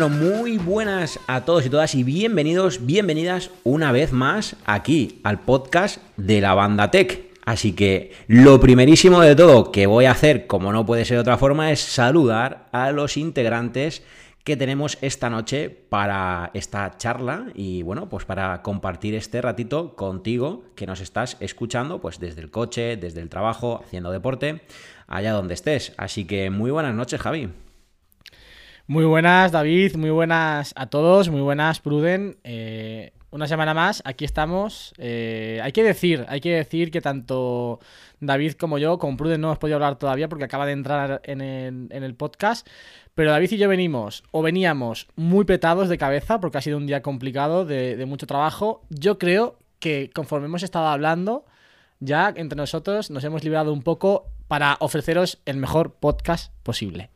Bueno, muy buenas a todos y todas y bienvenidos, bienvenidas una vez más aquí al podcast de la banda Tech. Así que lo primerísimo de todo que voy a hacer, como no puede ser de otra forma, es saludar a los integrantes que tenemos esta noche para esta charla y bueno, pues para compartir este ratito contigo que nos estás escuchando pues desde el coche, desde el trabajo, haciendo deporte, allá donde estés. Así que muy buenas noches, Javi. Muy buenas, David, muy buenas a todos, muy buenas, Pruden. Eh, una semana más, aquí estamos. Eh, hay que decir, hay que decir que tanto David como yo, con Pruden no hemos podido hablar todavía porque acaba de entrar en el, podcast, pero David y yo venimos, o veníamos muy petados de cabeza, porque ha sido un día complicado, de, mucho trabajo. Yo creo que conforme hemos estado hablando, ya entre nosotros nos hemos liberado un poco para ofreceros el mejor podcast posible.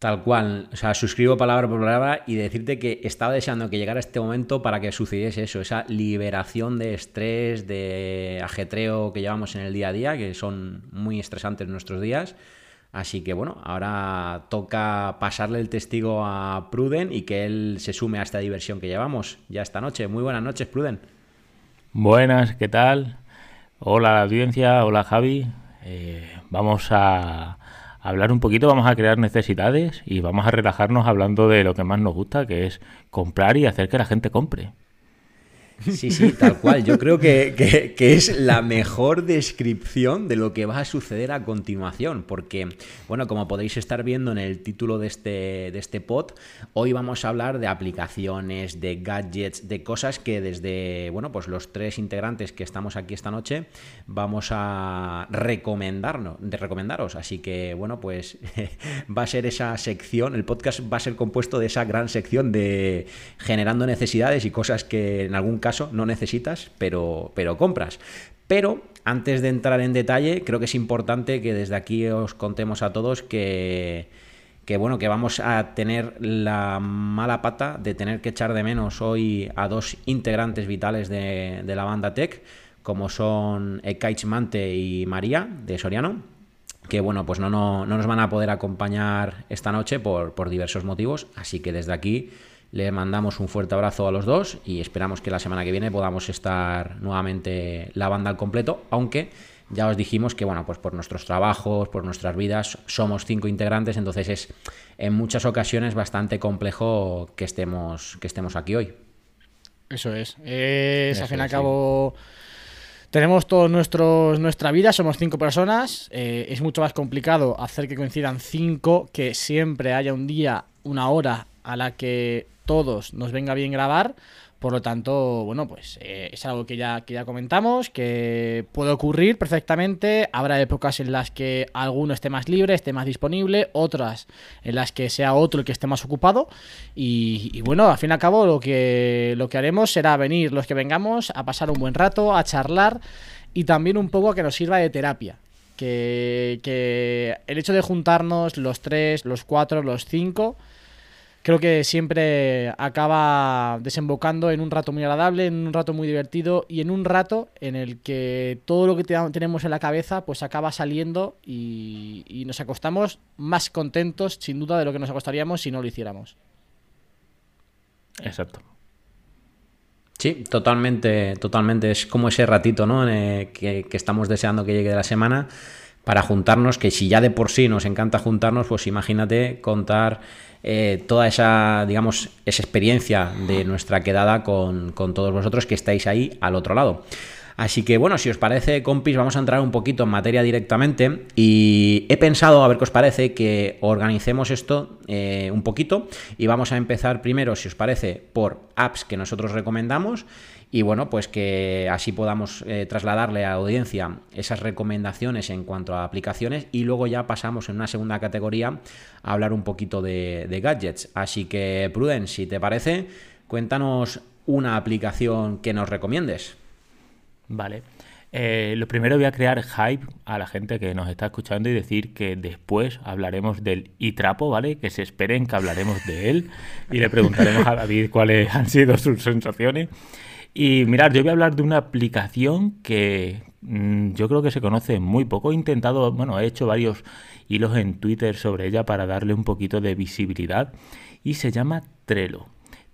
Tal cual, o sea, suscribo palabra por palabra y decirte que estaba deseando que llegara este momento para que sucediese eso, esa liberación de estrés, de ajetreo que llevamos en el día a día, que son muy estresantes nuestros días. Así que bueno, ahora toca pasarle el testigo a Pruden y que él se sume a esta diversión que llevamos ya esta noche. Muy buenas noches, Pruden. Buenas, ¿qué tal? Hola audiencia, hola Javi. Eh, vamos a hablar un poquito, vamos a crear necesidades y vamos a relajarnos hablando de lo que más nos gusta, que es comprar y hacer que la gente compre. Sí, sí, tal cual. Yo creo que, es la mejor descripción de lo que va a suceder a continuación, porque, bueno, como podéis estar viendo en el título de este, de este pod, hoy vamos a hablar de aplicaciones, de gadgets, de cosas que desde, bueno, pues los tres integrantes que estamos aquí esta noche vamos a recomendarnos, de recomendaros. Así que, bueno, pues va a ser esa sección, el podcast va a ser compuesto de esa gran sección de generando necesidades y cosas que en algún caso no necesitas, pero, pero compras. Pero antes de entrar en detalle, creo que es importante que desde aquí os contemos a todos que, que bueno, que vamos a tener la mala pata de tener que echar de menos hoy a dos integrantes vitales de, la banda Tech, como son Ekaich Mante y María de Soriano, que bueno, pues no, no, no, nos van a poder acompañar esta noche por, por diversos motivos, así que desde aquí le mandamos un fuerte abrazo a los dos y esperamos que la semana que viene podamos estar nuevamente la banda al completo, aunque ya os dijimos que, bueno, pues por nuestros trabajos, por nuestras vidas, somos cinco integrantes, entonces es en muchas ocasiones bastante complejo que estemos, que estemos aquí hoy. Eso es. Es, al fin y al cabo. Tenemos todos nuestros nuestra vida, somos cinco personas. Eh, es mucho más complicado hacer que coincidan cinco, que siempre haya un día, una hora a la que todos nos venga bien grabar. Por lo tanto, bueno, pues eh, es algo que ya, que ya comentamos, que puede ocurrir perfectamente. Habrá épocas en las que alguno esté más libre, esté más disponible, otras en las que sea otro el que esté más ocupado. Y, bueno, al fin y al cabo lo que, lo que haremos será venir los que vengamos a pasar un buen rato, a charlar y también un poco a que nos sirva de terapia. Que, que el hecho de juntarnos los tres, los cuatro, los cinco creo que siempre acaba desembocando en un rato muy agradable, en un rato muy divertido y en un rato en el que todo lo que tenemos en la cabeza pues acaba saliendo y, nos acostamos más contentos sin duda de lo que nos acostaríamos si no lo hiciéramos. Exacto. Sí, totalmente, totalmente. Es como ese ratito, ¿no? que, que estamos deseando que llegue de la semana para juntarnos, que si ya de por sí nos encanta juntarnos, pues imagínate contar eh, toda esa, digamos, esa experiencia de nuestra quedada con, todos vosotros que estáis ahí al otro lado. Así que bueno, si os parece, compis, vamos a entrar un poquito en materia directamente y he pensado, a ver qué os parece, que organicemos esto eh, un poquito y vamos a empezar primero, si os parece, por apps que nosotros recomendamos y bueno, pues que así podamos eh, trasladarle a la audiencia esas recomendaciones en cuanto a aplicaciones y luego ya pasamos en una segunda categoría a hablar un poquito de, gadgets. Así que, Pruden, si te parece, cuéntanos una aplicación que nos recomiendes. Vale. Eh, lo primero voy a crear hype a la gente que nos está escuchando y decir que después hablaremos del iTrapo, ¿vale? Que se esperen que hablaremos de él y le preguntaremos a David cuáles han sido sus sensaciones. Y mirad, yo voy a hablar de una aplicación que mm, yo creo que se conoce muy poco. He intentado, bueno, he hecho varios hilos en Twitter sobre ella para darle un poquito de visibilidad y se llama Trello.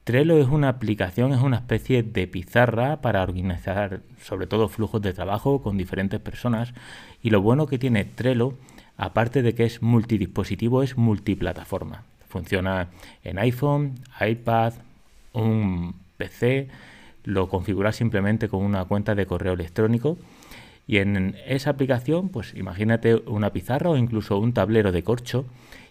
Trello es una aplicación, es una especie de pizarra para organizar sobre todo flujos de trabajo con diferentes personas y lo bueno que tiene Trello, aparte de que es multidispositivo, es multiplataforma. Funciona en iPhone, iPad, un PC, lo configuras simplemente con una cuenta de correo electrónico y en esa aplicación, pues imagínate una pizarra o incluso un tablero de corcho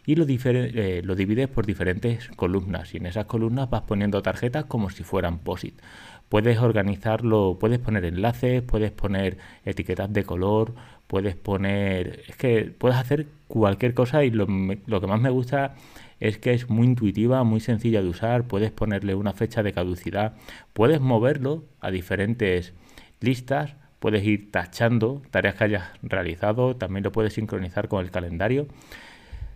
y lo, eh, lo divides por diferentes columnas y en esas columnas vas poniendo tarjetas como si fueran POSIT. Puedes organizarlo, puedes poner enlaces, puedes poner etiquetas de color, puedes poner... Es que puedes hacer cualquier cosa y lo, lo que más me gusta es que es muy intuitiva, muy sencilla de usar, puedes ponerle una fecha de caducidad, puedes moverlo a diferentes listas, puedes ir tachando tareas que hayas realizado, también lo puedes sincronizar con el calendario.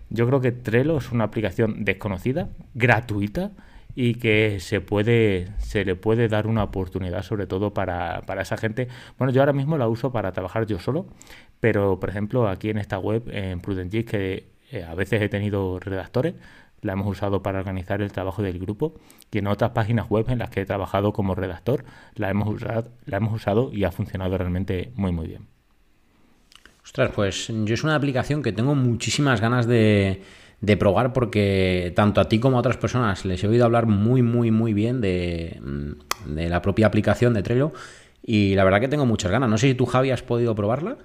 Yo creo que Trello es una aplicación desconocida, gratuita y que se puede se le puede dar una oportunidad sobre todo para, para esa gente. Bueno, yo ahora mismo la uso para trabajar yo solo, pero por ejemplo aquí en esta web, en PrudentGIS, que eh, a veces he tenido redactores, la hemos usado para organizar el trabajo del grupo y en otras páginas web en las que he trabajado como redactor la hemos usado, la hemos usado y ha funcionado realmente muy muy bien. Ostras, pues yo es una aplicación que tengo muchísimas ganas de, probar porque tanto a ti como a otras personas les he oído hablar muy muy muy bien de, mm, de la propia aplicación de Trello y la verdad que tengo muchas ganas. No sé si tú Javi has podido probarla.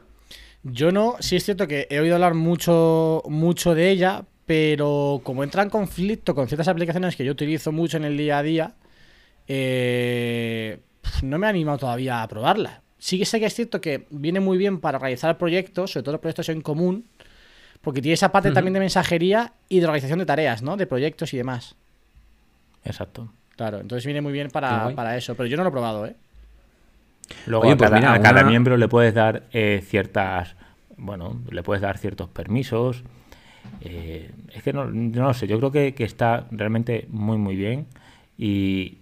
Yo no, sí es cierto que he oído hablar mucho, mucho de ella, pero como entra en conflicto con ciertas aplicaciones que yo utilizo mucho en el día a día, eh, no me he animado todavía a probarla. Sí que sé que es cierto que viene muy bien para realizar proyectos, sobre todo proyectos en común, porque tiene esa parte también de mensajería y de organización de tareas, ¿no? De proyectos y demás. Exacto. Claro, entonces viene muy bien para, para eso, pero yo no lo he probado, ¿eh? Luego a, pues cada, miembro le puedes dar eh, ciertas, bueno, le puedes dar ciertos permisos. Eh, es que no, no lo sé, yo creo que, está realmente muy muy bien y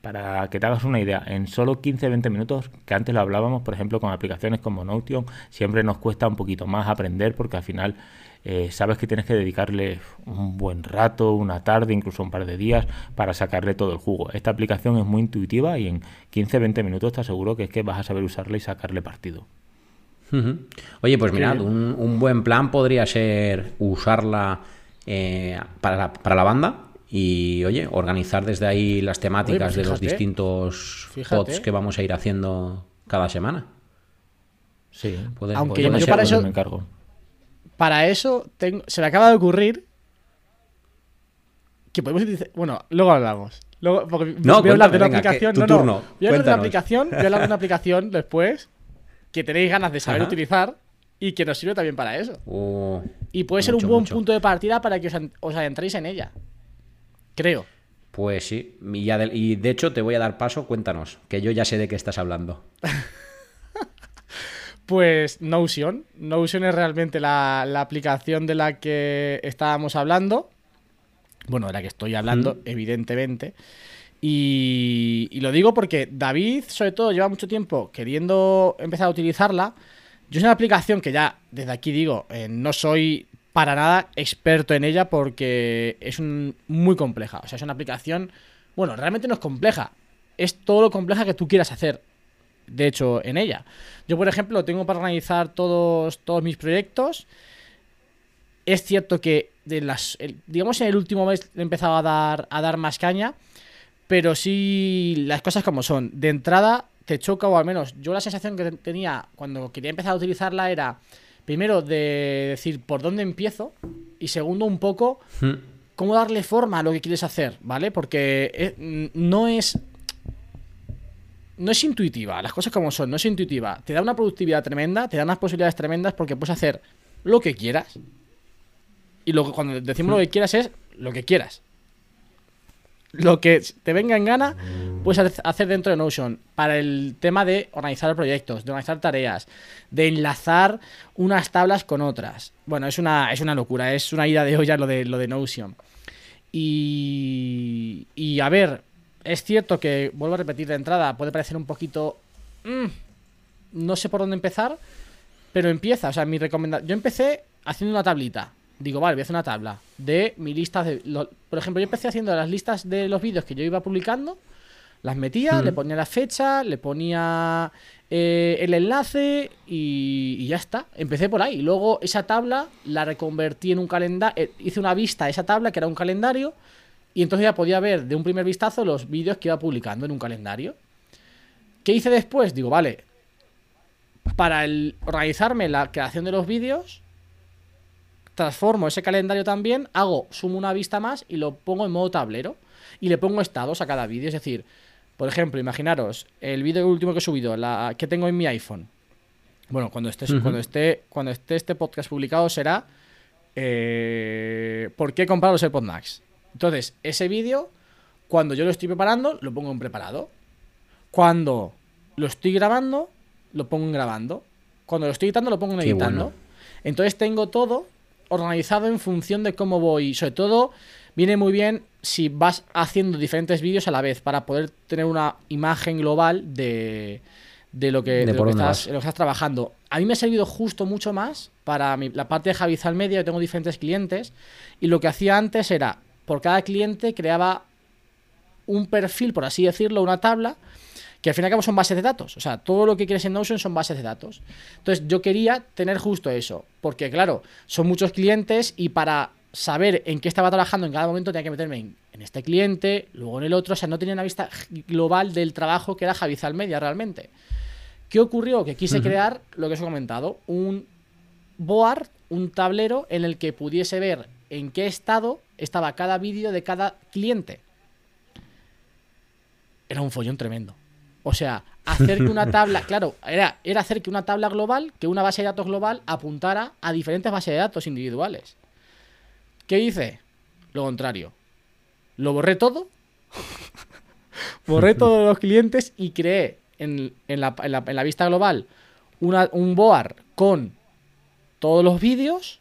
para que te hagas una idea, en solo 15-20 minutos, que antes lo hablábamos, por ejemplo, con aplicaciones como Notion, siempre nos cuesta un poquito más aprender porque al final eh, sabes que tienes que dedicarle un buen rato, una tarde, incluso un par de días para sacarle todo el jugo. Esta aplicación es muy intuitiva y en 15-20 minutos te aseguro que es que vas a saber usarla y sacarle partido. Oye, pues mirad, un, buen plan podría ser usarla eh, para, la, para la banda y, oye, organizar desde ahí las temáticas pues de los distintos pods que vamos a ir haciendo cada semana. Sí, Aunque yo, para eso me encargo para eso tengo, se me acaba de ocurrir que podemos utilizar. Bueno, luego hablamos. Luego, no, voy a hablar de una aplicación. No, no, Voy a hablar de una aplicación. Voy a hablar de una aplicación después que tenéis ganas de saber utilizar y que nos sirve también para eso. Oh, y puede ser un buen punto de partida para que os, os adentréis en ella. Creo. Pues sí. Y, y de hecho te voy a dar paso. Cuéntanos, que yo ya sé de qué estás hablando. Pues Notion. Notion es realmente la, aplicación de la que estábamos hablando. Bueno, de la que estoy hablando, evidentemente. Y, lo digo porque David, sobre todo, lleva mucho tiempo queriendo empezar a utilizarla. Yo es una aplicación que ya, desde aquí digo, eh, no soy para nada experto en ella porque es muy compleja. O sea, es una aplicación, bueno, realmente no es compleja. Es todo lo compleja que tú quieras hacer de hecho, en ella. Yo, por ejemplo, tengo para organizar todos, todos mis proyectos. Es cierto que de las, digamos en el último mes he empezado a dar, a dar más caña, pero sí las cosas como son. De entrada te choca, o al menos yo la sensación que tenía cuando quería empezar a utilizarla era, primero, de decir por dónde empiezo, y segundo, un poco, hmm. cómo darle forma a lo que quieres hacer, ¿vale? Porque eh, no es no es intuitiva, las cosas como son, no es intuitiva. Te da una productividad tremenda, te da unas posibilidades tremendas porque puedes hacer lo que quieras. Y lo cuando decimos lo que quieras es lo que quieras. Lo que te venga en gana, puedes hacer dentro de Notion. Para el tema de organizar proyectos, de organizar tareas, de enlazar unas tablas con otras. Bueno, es una, es una locura, es una ida de olla lo de, lo de Notion. Y, y a ver, es cierto que, vuelvo a repetir de entrada, puede parecer un poquito... Mm, no sé por dónde empezar, pero empieza. O sea, mi recomendación... Yo empecé haciendo una tablita. Digo, vale, voy a hacer una tabla de mi lista de... Por ejemplo, yo empecé haciendo las listas de los vídeos que yo iba publicando. Las metía, le ponía la fecha, le ponía eh, el enlace y, ya está. Empecé por ahí. Luego esa tabla la reconvertí en un calendario. Eh, hice una vista a esa tabla que era un calendario. Y entonces ya podía ver de un primer vistazo los vídeos que iba publicando en un calendario. ¿Qué hice después? Digo, vale, para el organizarme la creación de los vídeos, transformo ese calendario también, hago, sumo una vista más y lo pongo en modo tablero. Y le pongo estados a cada vídeo. Es decir, por ejemplo, imaginaros el vídeo último que he subido, la que tengo en mi iPhone. Bueno, cuando esté, cuando esté, cuando esté este podcast publicado será eh, ¿Por qué comprar los AirPods Max? Entonces, ese vídeo, cuando yo lo estoy preparando, lo pongo en preparado. Cuando lo estoy grabando, lo pongo en grabando. Cuando lo estoy editando, lo pongo en editando. Entonces tengo todo organizado en función de cómo voy. Sobre todo, viene muy bien si vas haciendo diferentes vídeos a la vez para poder tener una imagen global de, de lo que, estás, trabajando. A mí me ha servido justo mucho más para la parte de Javizal Media. Yo tengo diferentes clientes y lo que hacía antes era por cada cliente creaba un perfil, por así decirlo, una tabla, que al fin y al cabo son bases de datos. O sea, todo lo que quieres en Notion son bases de datos. Entonces, yo quería tener justo eso, porque claro, son muchos clientes y para saber en qué estaba trabajando en cada momento tenía que meterme en, este cliente, luego en el otro, o sea, no tenía una vista global del trabajo que era Javizal Media realmente. ¿Qué ocurrió? Que quise crear lo que os he comentado, un board, un tablero en el que pudiese ver en qué estado estaba cada vídeo de cada cliente. Era un follón tremendo. O sea, hacer que una tabla, claro, era, era hacer que una tabla global, que una base de datos global apuntara a diferentes bases de datos individuales. ¿Qué hice? Lo contrario. Lo borré todo. borré todos los clientes y creé en, la, vista global un board con todos los vídeos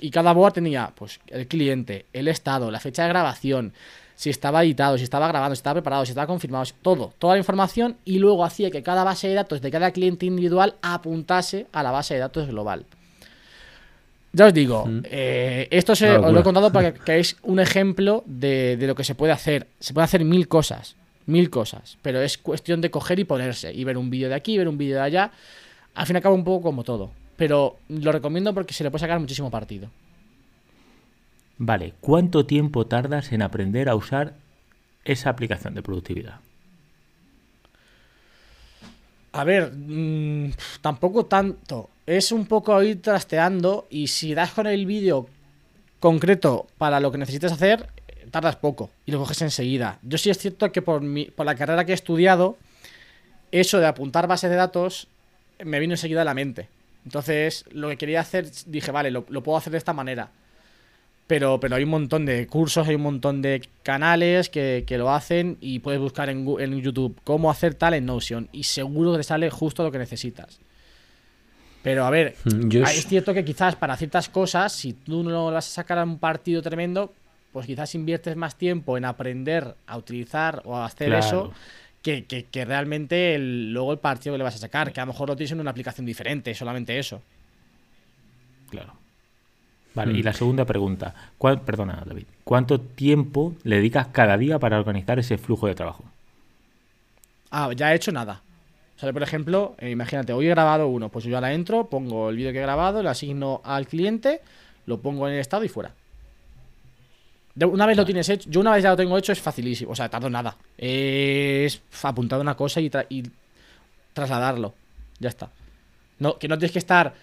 y cada board tenía pues el cliente, el estado, la fecha de grabación, si estaba editado, si estaba grabando, si estaba preparado, si estaba confirmado, todo, toda la información y luego hacía que cada base de datos de cada cliente individual apuntase a la base de datos global. Ya os digo, eh, esto se, os lo he contado para que veáis un ejemplo de, de, lo que se puede hacer. Se puede hacer mil cosas, mil cosas, pero es cuestión de coger y ponerse y ver un vídeo de aquí, ver un vídeo de allá. Al fin y al cabo, un poco como todo pero lo recomiendo porque se le puede sacar muchísimo partido. Vale, ¿cuánto tiempo tardas en aprender a usar esa aplicación de productividad? A ver, mm, tampoco tanto. Es un poco ir trasteando y si das con el vídeo concreto para lo que necesites hacer, tardas poco y lo coges enseguida. Yo sí es cierto que por, mi, por la carrera que he estudiado, eso de apuntar bases de datos me vino enseguida a la mente. Entonces, lo que quería hacer, dije, vale, lo, puedo hacer de esta manera. Pero, pero hay un montón de cursos, hay un montón de canales que, lo hacen y puedes buscar en, en, YouTube cómo hacer tal en Notion y seguro que te sale justo lo que necesitas. Pero a ver, mm, es cierto que quizás para ciertas cosas, si tú no vas a sacar a un partido tremendo, pues quizás inviertes más tiempo en aprender a utilizar o a hacer eso que, realmente luego el partido que le vas a sacar, que a lo mejor lo tienes en una aplicación diferente, solamente eso. Claro. Vale, y hmm. la segunda pregunta, perdona David, ¿cuánto tiempo le dedicas cada día para organizar ese flujo de trabajo? Ah, ya he hecho nada. O sea, por ejemplo, eh, imagínate, hoy he grabado uno, pues yo ya la entro, pongo el vídeo que he grabado, lo asigno al cliente, lo pongo en el estado y fuera. Una vez lo tienes hecho, yo una vez ya lo tengo hecho, es facilísimo. O sea, tardo nada. Es apuntado una cosa y, trasladarlo. Ya está. No, que no tienes que estar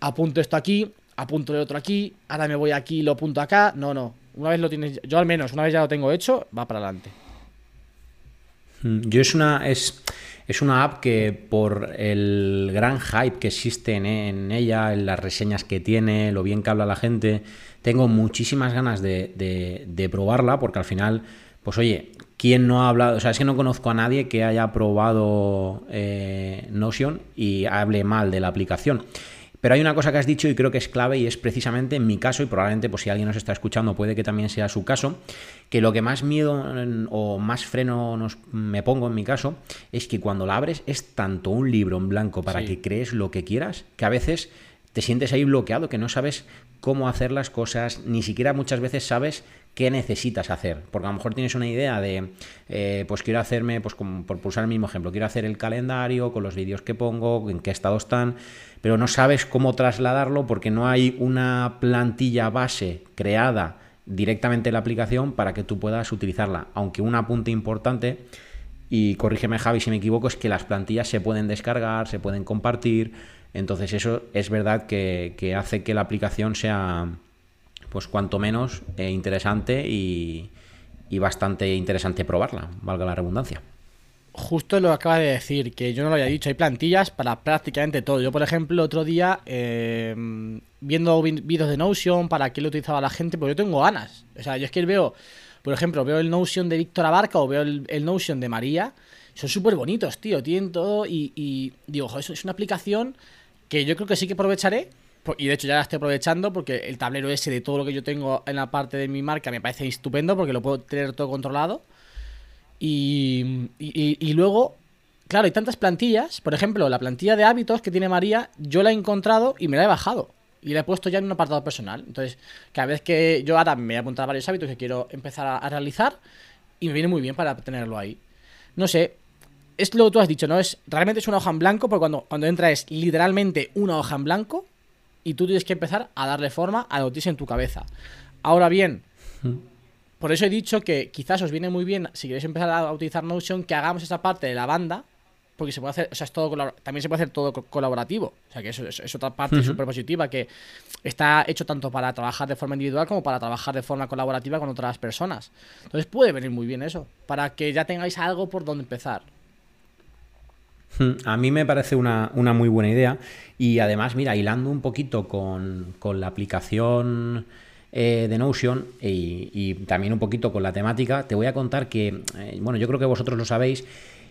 apunto esto aquí, apunto el otro aquí, ahora me voy aquí y lo apunto acá. No, no. Una vez lo tienes, yo al menos, una vez ya lo tengo hecho, va para adelante. Mm, yo es una. Es, es una app que por el gran hype que existe en ella, en las reseñas que tiene, lo bien que habla la gente tengo muchísimas ganas de, probarla porque al final, pues oye, ¿quién no ha hablado? O sea, es que no conozco a nadie que haya probado eh, Notion y hable mal de la aplicación. Pero hay una cosa que has dicho y creo que es clave y es precisamente en mi caso, y probablemente pues si alguien nos está escuchando puede que también sea su caso, que lo que más miedo o más freno nos, me pongo en mi caso es que cuando la abres es tanto un libro en blanco para que crees lo que quieras, que a veces te sientes ahí bloqueado, que no sabes cómo hacer las cosas, ni siquiera muchas veces sabes qué necesitas hacer. Porque a lo mejor tienes una idea de, eh, pues quiero hacerme, pues como por pulsar el mismo ejemplo, quiero hacer el calendario con los vídeos que pongo, en qué estado están, pero no sabes cómo trasladarlo porque no hay una plantilla base creada directamente en la aplicación para que tú puedas utilizarla. Aunque un apunte importante, y corrígeme Javi si me equivoco, es que las plantillas se pueden descargar, se pueden compartir, entonces eso es verdad que, que hace que la aplicación sea pues cuanto menos eh, interesante y, bastante interesante probarla, valga la redundancia. Justo lo acaba de decir, que yo no lo había dicho, hay plantillas para prácticamente todo. Yo, por ejemplo, otro día, eh, viendo vídeos de Notion, para qué lo utilizaba la gente, pues yo tengo ganas. O sea, yo es que veo, por ejemplo, veo el Notion de Víctor Abarca o veo el, Notion de María, son súper bonitos, tío, tienen todo y, y digo, eso es una aplicación que yo creo que sí que aprovecharé y de hecho ya la estoy aprovechando porque el tablero ese de todo lo que yo tengo en la parte de mi marca me parece estupendo porque lo puedo tener todo controlado. Y, y, luego, claro, hay tantas plantillas. Por ejemplo, la plantilla de hábitos que tiene María, yo la he encontrado y me la he bajado. Y la he puesto ya en un apartado personal. Entonces, cada vez que yo ahora me voy a apuntar a varios hábitos que quiero empezar a realizar, y me viene muy bien para tenerlo ahí. No sé, es lo que tú has dicho, ¿no? Es, realmente es una hoja en blanco, porque cuando, cuando entra es literalmente una hoja en blanco y tú tienes que empezar a darle forma a lo que tienes en tu cabeza. Ahora bien, por eso he dicho que quizás os viene muy bien, si queréis empezar a utilizar Notion, que hagamos esa parte de la banda, porque se puede hacer, o sea, es todo también se puede hacer todo colaborativo. O sea, que eso es, otra parte súper positiva, que está hecho tanto para trabajar de forma individual como para trabajar de forma colaborativa con otras personas. Entonces puede venir muy bien eso, para que ya tengáis algo por donde empezar. Hmm, a mí me parece una, muy buena idea. Y además, mira, hilando un poquito con, la aplicación eh, de Notion y, también un poquito con la temática, te voy a contar que, eh, bueno, yo creo que vosotros lo sabéis,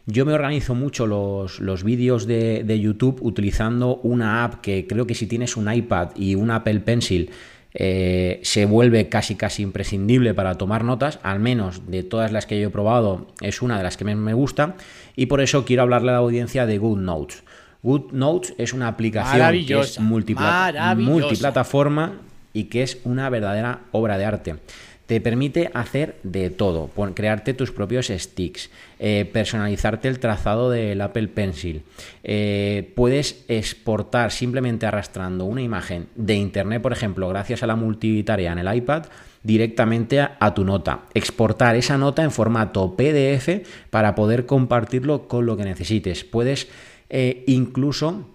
yo me organizo mucho los, los vídeos de, de, YouTube utilizando una app que creo que si tienes un iPad y un Apple Pencil eh, se vuelve casi casi imprescindible para tomar notas, al menos de todas las que yo he probado es una de las que me gusta y por eso quiero hablarle a la audiencia de GoodNotes. GoodNotes es una aplicación que es multiplataforma y que es una verdadera obra de arte. Te permite hacer de todo, crearte tus propios sticks, eh, personalizarte el trazado del Apple Pencil. Eh, puedes exportar simplemente arrastrando una imagen de internet, por ejemplo, gracias a la multitarea en el iPad, directamente a, tu nota. Exportar esa nota en formato PDF para poder compartirlo con lo que necesites. Puedes eh, incluso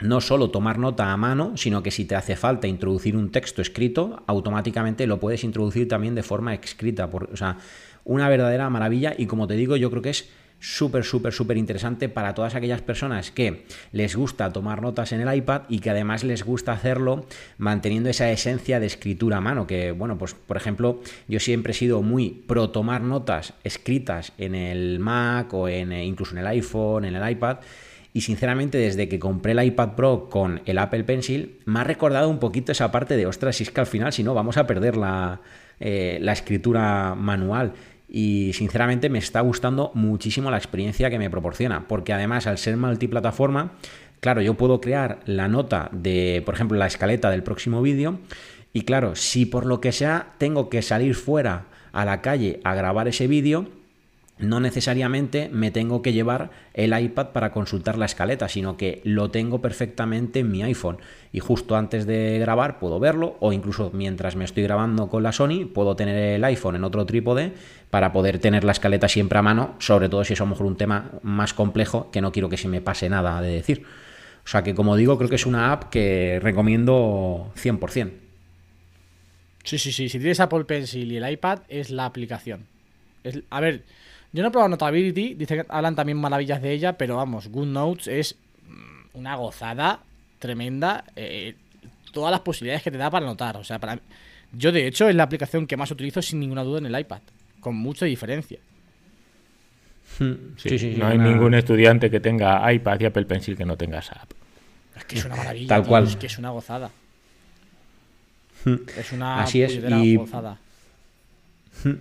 no solo tomar nota a mano, sino que si te hace falta introducir un texto escrito, automáticamente lo puedes introducir también de forma escrita. Por, o sea, una verdadera maravilla y como te digo, yo creo que es súper, súper, súper interesante para todas aquellas personas que les gusta tomar notas en el iPad y que además les gusta hacerlo manteniendo esa esencia de escritura a mano, que bueno, pues por ejemplo, yo siempre he sido muy pro tomar notas escritas en el Mac o en, incluso en el iPhone, en el iPad, y sinceramente, desde que compré el iPad Pro con el Apple Pencil, me ha recordado un poquito esa parte de, ostras, si es que al final, si no, vamos a perder la, eh, la escritura manual. Y sinceramente me está gustando muchísimo la experiencia que me proporciona, porque además al ser multiplataforma, claro, yo puedo crear la nota de, por ejemplo, la escaleta del próximo vídeo, y claro, si por lo que sea tengo que salir fuera a la calle a grabar ese vídeo, no necesariamente me tengo que llevar el iPad para consultar la escaleta, sino que lo tengo perfectamente en mi iPhone. Y justo antes de grabar puedo verlo, o incluso mientras me estoy grabando con la Sony, puedo tener el iPhone en otro trípode para poder tener la escaleta siempre a mano, sobre todo si es a lo mejor un tema más complejo que no quiero que se me pase nada de decir. O sea que como digo, creo que es una app que recomiendo 100%. Sí, sí, sí. Si tienes Apple Pencil y el iPad, es la aplicación. a ver, yo no he probado Notability, dice que hablan también maravillas de ella, pero vamos, GoodNotes es mm, una gozada tremenda. Eh, todas las posibilidades que te da para anotar. O sea, para yo de hecho es la aplicación que más utilizo sin ninguna duda en el iPad, con mucha diferencia. Hmm, sí, sí, no hay ningún estudiante que tenga iPad y Apple Pencil que no tenga esa app. Es que es una maravilla. Tal cual. Es que es una gozada. Hmm. Es una Así es. Y... gozada. Hmm.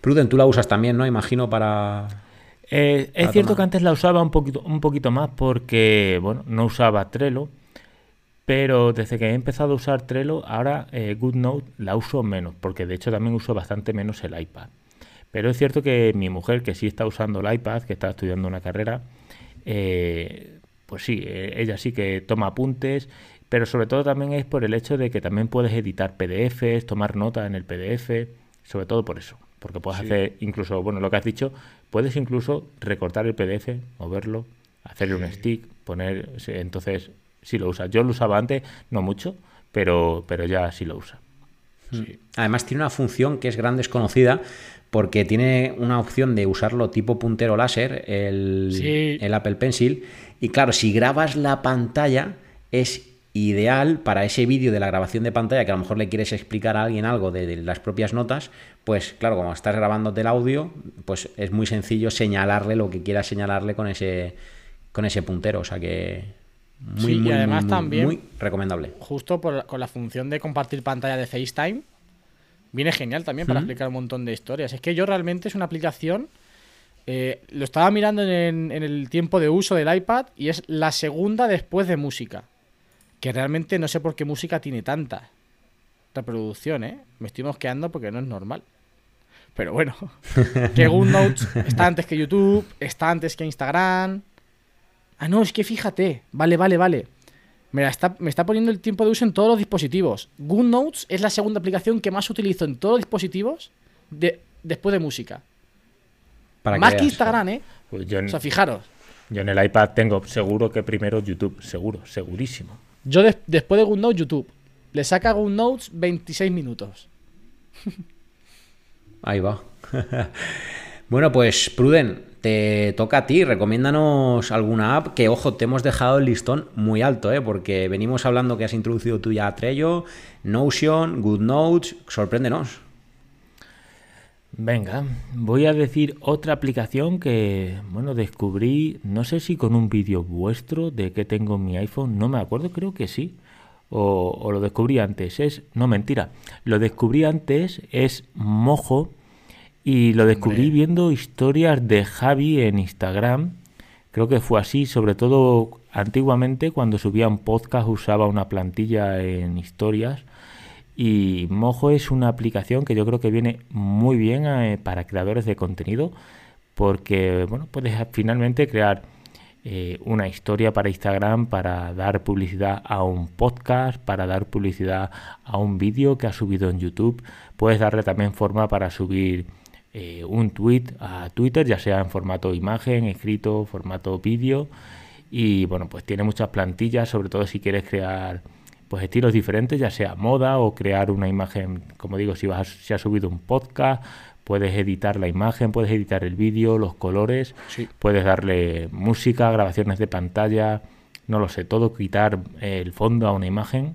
Pruden, tú la usas también, ¿no? Imagino para. Eh, es cierto que antes la usaba un poquito, un poquito más porque, bueno, no usaba Trello. Pero desde que he empezado a usar Trello, ahora eh, GoodNote la uso menos, porque de hecho también uso bastante menos el iPad. Pero es cierto que mi mujer, que sí está usando el iPad, que está estudiando una carrera, eh, pues sí, eh, ella sí que toma apuntes, pero sobre todo también es por el hecho de que también puedes editar PDFs, tomar nota en el PDF, sobre todo por eso, porque puedes hacer incluso, bueno, lo que has dicho, puedes incluso recortar el PDF, moverlo, hacerle un stick, poner, entonces sí lo usa. Yo lo usaba antes, no mucho, pero, pero ya sí lo usa. Hmm. Además tiene una función que es gran desconocida porque tiene una opción de usarlo tipo puntero láser, el, el Apple Pencil, y claro, si grabas la pantalla, es ideal para ese vídeo de la grabación de pantalla que a lo mejor le quieres explicar a alguien algo de, las propias notas, pues claro, como estás grabándote el audio, pues es muy sencillo señalarle lo que quieras señalarle con ese, con ese puntero. O sea que muy, muy, además también, muy recomendable. Justo con la función de compartir pantalla de FaceTime, viene genial también para explicar un montón de historias. Es que yo realmente es una aplicación eh, lo estaba mirando en, el tiempo de uso del iPad y es la segunda después de música. Que realmente no sé por qué música tiene tanta reproducción, ¿eh? Me estoy mosqueando porque no es normal. Pero bueno, que GoodNotes está antes que YouTube, está antes que Instagram. Ah, no, es que fíjate. Vale, vale, vale. Me está, me está poniendo el tiempo de uso en todos los dispositivos. GoodNotes es la segunda aplicación que más utilizo en todos los dispositivos de, después de música. Más que, Instagram, ¿eh? Pues o sea, fijaros. Yo en el iPad tengo seguro que primero YouTube, seguro, segurísimo. Yo después de GoodNotes, YouTube. Le saca GoodNotes 26 minutos. Ahí va. bueno, pues Pruden, te toca a ti. Recomiéndanos alguna app que, ojo, te hemos dejado el listón muy alto, ¿eh? porque venimos hablando que has introducido tú ya Trello, Notion, GoodNotes. Sorpréndenos. Venga, voy a decir otra aplicación que, bueno, descubrí, no sé si con un vídeo vuestro de que tengo en mi iPhone, no me acuerdo, creo que sí, o, lo descubrí antes, es, no mentira, lo descubrí antes, es Mojo, y lo descubrí viendo historias de Javi en Instagram, creo que fue así, sobre todo antiguamente cuando subía un podcast usaba una plantilla en historias, y Mojo es una aplicación que yo creo que viene muy bien eh, para creadores de contenido porque bueno, puedes finalmente crear eh, una historia para Instagram para dar publicidad a un podcast, para dar publicidad a un vídeo que has subido en YouTube. Puedes darle también forma para subir eh, un tweet a Twitter, ya sea en formato imagen, escrito, formato vídeo. Y bueno, pues tiene muchas plantillas, sobre todo si quieres crear pues estilos diferentes, ya sea moda o crear una imagen, como digo, si vas si has subido un podcast, puedes editar la imagen, puedes editar el vídeo, los colores, puedes darle música, grabaciones de pantalla, no lo sé, todo quitar el fondo a una imagen.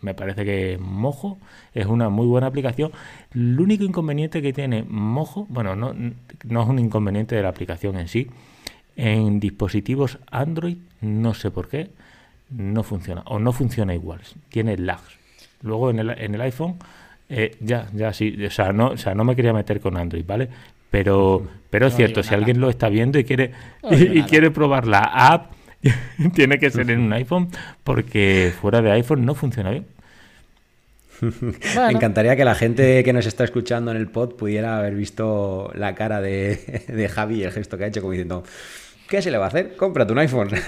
Me parece que Mojo es una muy buena aplicación. El único inconveniente que tiene Mojo, bueno, no, no es un inconveniente de la aplicación en sí. En dispositivos Android, no sé por qué, no funciona o no funciona igual, tiene lags. Luego en el, en el iPhone, eh, ya, ya sí, o sea, no, o sea, no me quería meter con Android, ¿vale? Pero, pero es cierto, si alguien lo está viendo y quiere, y, quiere probar la app, tiene que ser en un iPhone, porque fuera de iPhone no funciona bien. Me encantaría que la gente que nos está escuchando en el pod pudiera haber visto la cara de, de Javi y el gesto que ha hecho, como diciendo, ¿Qué se le va a hacer? Cómprate un iPhone.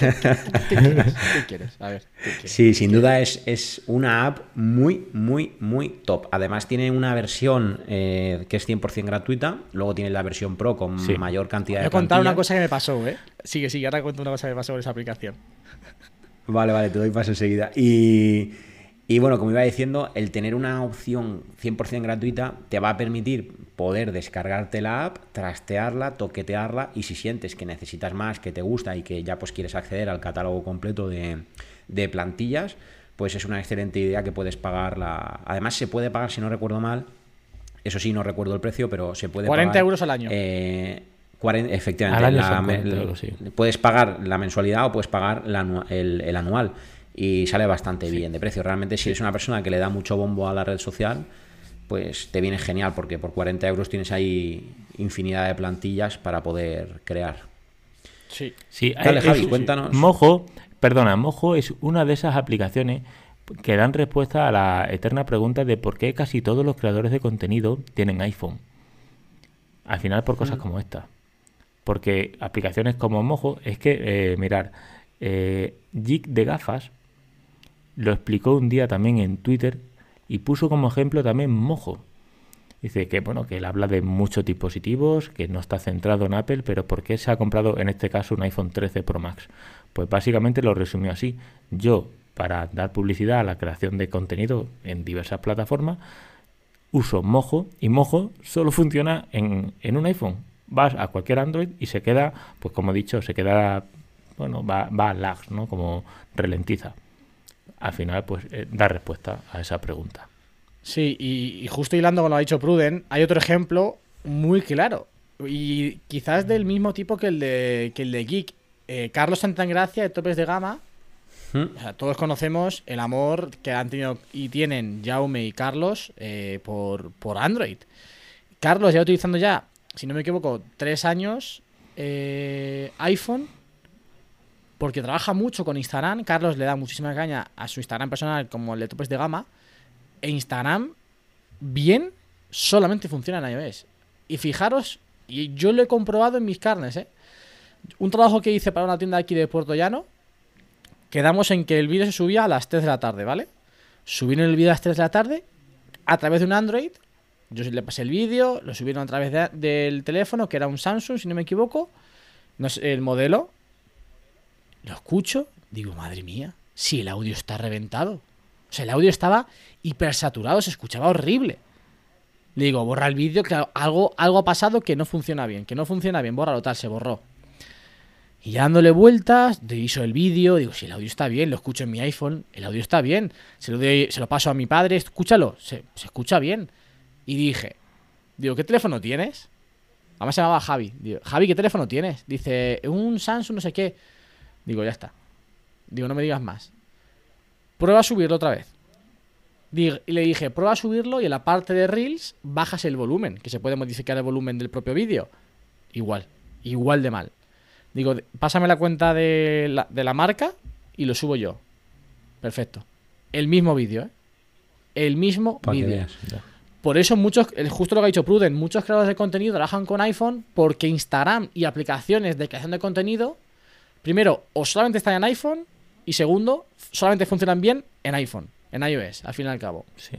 ¿Qué quieres? A ver, Sí, sin duda es, es, una app muy, muy, muy top. Además tiene una versión eh, que es 100% gratuita, luego tiene la versión Pro con mayor cantidad de Voy a contar una cosa que me pasó, ¿eh? Sigue, sigue, ahora cuento una cosa que me pasó con esa aplicación. Vale, vale, te doy paso enseguida. Y... Y bueno, como iba diciendo, el tener una opción 100% gratuita te va a permitir poder descargarte la app, trastearla, toquetearla y si sientes que necesitas más, que te gusta y que ya pues quieres acceder al catálogo completo de, plantillas, pues es una excelente idea que puedes pagarla. Además se puede pagar, si no recuerdo mal, eso sí, no recuerdo el precio, pero se puede 40 euros al año. Eh, efectivamente, puedes pagar la mensualidad o puedes pagar el, el anual. Y sale bastante bien de precio. Realmente si eres una persona que le da mucho bombo a la red social, pues te viene genial porque por 40 euros tienes ahí infinidad de plantillas para poder crear. Sí, sí. Dale, Javi, cuéntanos. Mojo, perdona, Mojo es una de esas aplicaciones que dan respuesta a la eterna pregunta de por qué casi todos los creadores de contenido tienen iPhone. Al final por cosas mm. como esta. Porque aplicaciones como Mojo, es que, eh, mirar, eh, de gafas lo explicó un día también en Twitter y puso como ejemplo también Mojo. Dice que bueno, que él habla de muchos dispositivos, que no está centrado en Apple, pero ¿por qué se ha comprado en este caso un iPhone 13 Pro Max? Pues básicamente lo resumió así. Yo, para dar publicidad a la creación de contenido en diversas plataformas, uso Mojo y Mojo solo funciona en, en un iPhone. Vas a cualquier Android y se queda, pues como he dicho, se queda, bueno, va, va a lags, ¿no? Como ralentiza. Al final, pues eh, da respuesta a esa pregunta. Sí, y, justo hilando con lo ha dicho Pruden, hay otro ejemplo muy claro. Y quizás del mismo tipo que el de, que el de Geek. Eh, Carlos Santangracia de Topes de Gama. Hmm. todos conocemos el amor que han tenido y tienen Jaume y Carlos eh, por, por Android. Carlos ya utilizando ya, si no me equivoco, tres años iPhone porque trabaja mucho con Instagram. Carlos le da muchísima caña a su Instagram personal como el de topes de gama e Instagram bien solamente funciona en iOS. Y fijaros, y yo lo he comprobado en mis carnes, ¿eh? Un trabajo que hice para una tienda aquí de Puerto Llano, quedamos en que el vídeo se subía a las 3 de la tarde, ¿vale? Subieron el vídeo a las 3 de la tarde a través de un Android. Yo le pasé el vídeo, lo subieron a través del teléfono, que era un Samsung, si no me equivoco. No sé, el modelo. Lo escucho, digo, madre mía, si el audio está reventado. O sea, el audio estaba hipersaturado, se escuchaba horrible. Le digo, borra el vídeo, que algo, algo ha pasado que no funciona bien, que no funciona bien, bórralo tal, se borró. Y ya dándole vueltas, reviso el vídeo, digo, si el audio está bien, lo escucho en mi iPhone, el audio está bien, se lo, se lo paso a mi padre, escúchalo, se, escucha bien. Y dije, digo, ¿qué teléfono tienes? Además se llamaba Javi. Digo, Javi, ¿qué teléfono tienes? Dice, un Samsung, no sé qué. Digo, ya está. Digo, no me digas más. Prueba a subirlo otra vez. Y le dije, prueba a subirlo y en la parte de Reels bajas el volumen, que se puede modificar el volumen del propio vídeo. Igual, igual de mal. Digo, pásame la cuenta de la, de la marca y lo subo yo. Perfecto. El mismo vídeo, ¿eh? El mismo vídeo. Por eso muchos, justo lo que ha dicho Pruden, muchos creadores de contenido trabajan con iPhone porque Instagram y aplicaciones de creación de contenido, primero, o solamente están en iPhone y segundo, solamente funcionan bien en iPhone, en iOS, al fin y al cabo. Sí.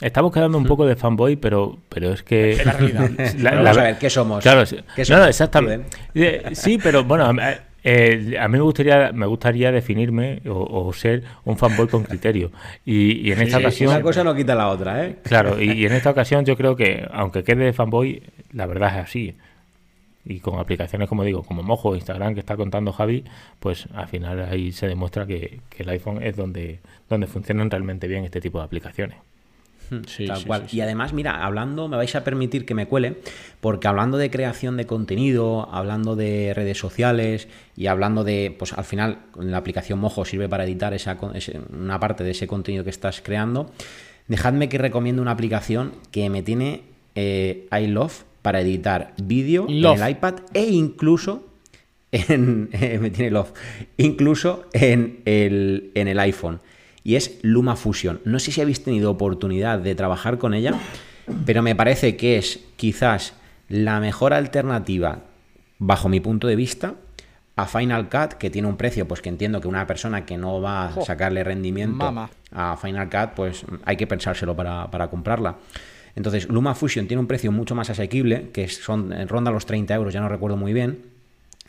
Estamos quedando un hmm. poco de fanboy, pero, pero es que. Es la realidad. Vamos a ver, ¿qué somos? Claro, No, exactamente. Eh, sí, pero bueno, eh, a mí me gustaría, me gustaría definirme o, ser un fanboy con criterio. Y, en esta ocasión. Una cosa no quita la otra, ¿eh? Claro, y, y, en esta ocasión yo creo que, aunque quede de fanboy, la verdad es así y con aplicaciones como digo, como Mojo, Instagram que está contando Javi, pues al final ahí se demuestra que, el iPhone es donde, donde funcionan realmente bien este tipo de aplicaciones. Hmm, tal cual. y además, mira, hablando, me vais a permitir que me cuele, porque hablando de creación de contenido, hablando de redes sociales y hablando de, pues al final, la aplicación Mojo sirve para editar esa, una parte de ese contenido que estás creando. Dejadme que recomiendo una aplicación que me tiene eh, I Love para editar vídeo en el iPad e incluso en, eh, me tiene love, incluso en el, en el iPhone. Y es Luma Fusion. No sé si habéis tenido oportunidad de trabajar con ella, pero me parece que es quizás la mejor alternativa, bajo mi punto de vista, a Final Cut, que tiene un precio, pues que entiendo que una persona que no va a sacarle rendimiento a Final Cut, pues hay que pensárselo para, para comprarla. Entonces, Luma Fusion tiene un precio mucho más asequible, que son eh, ronda los 30 euros, ya no recuerdo muy bien,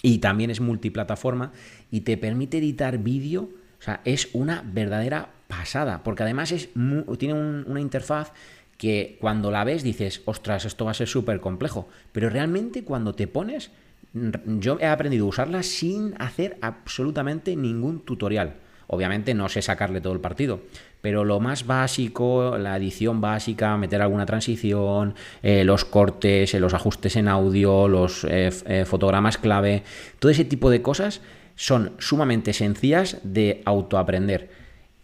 y también es multiplataforma y te permite editar vídeo, o sea, es una verdadera pasada, porque además es tiene una interfaz que cuando la ves dices, ostras, esto va a ser súper complejo, pero realmente cuando te pones, yo he aprendido a usarla sin hacer absolutamente ningún tutorial. Obviamente no sé sacarle todo el partido, pero lo más básico, la edición básica, meter alguna transición, eh, los cortes, eh, los ajustes en audio, los eh, fotogramas clave, todo ese tipo de cosas son sumamente sencillas de autoaprender.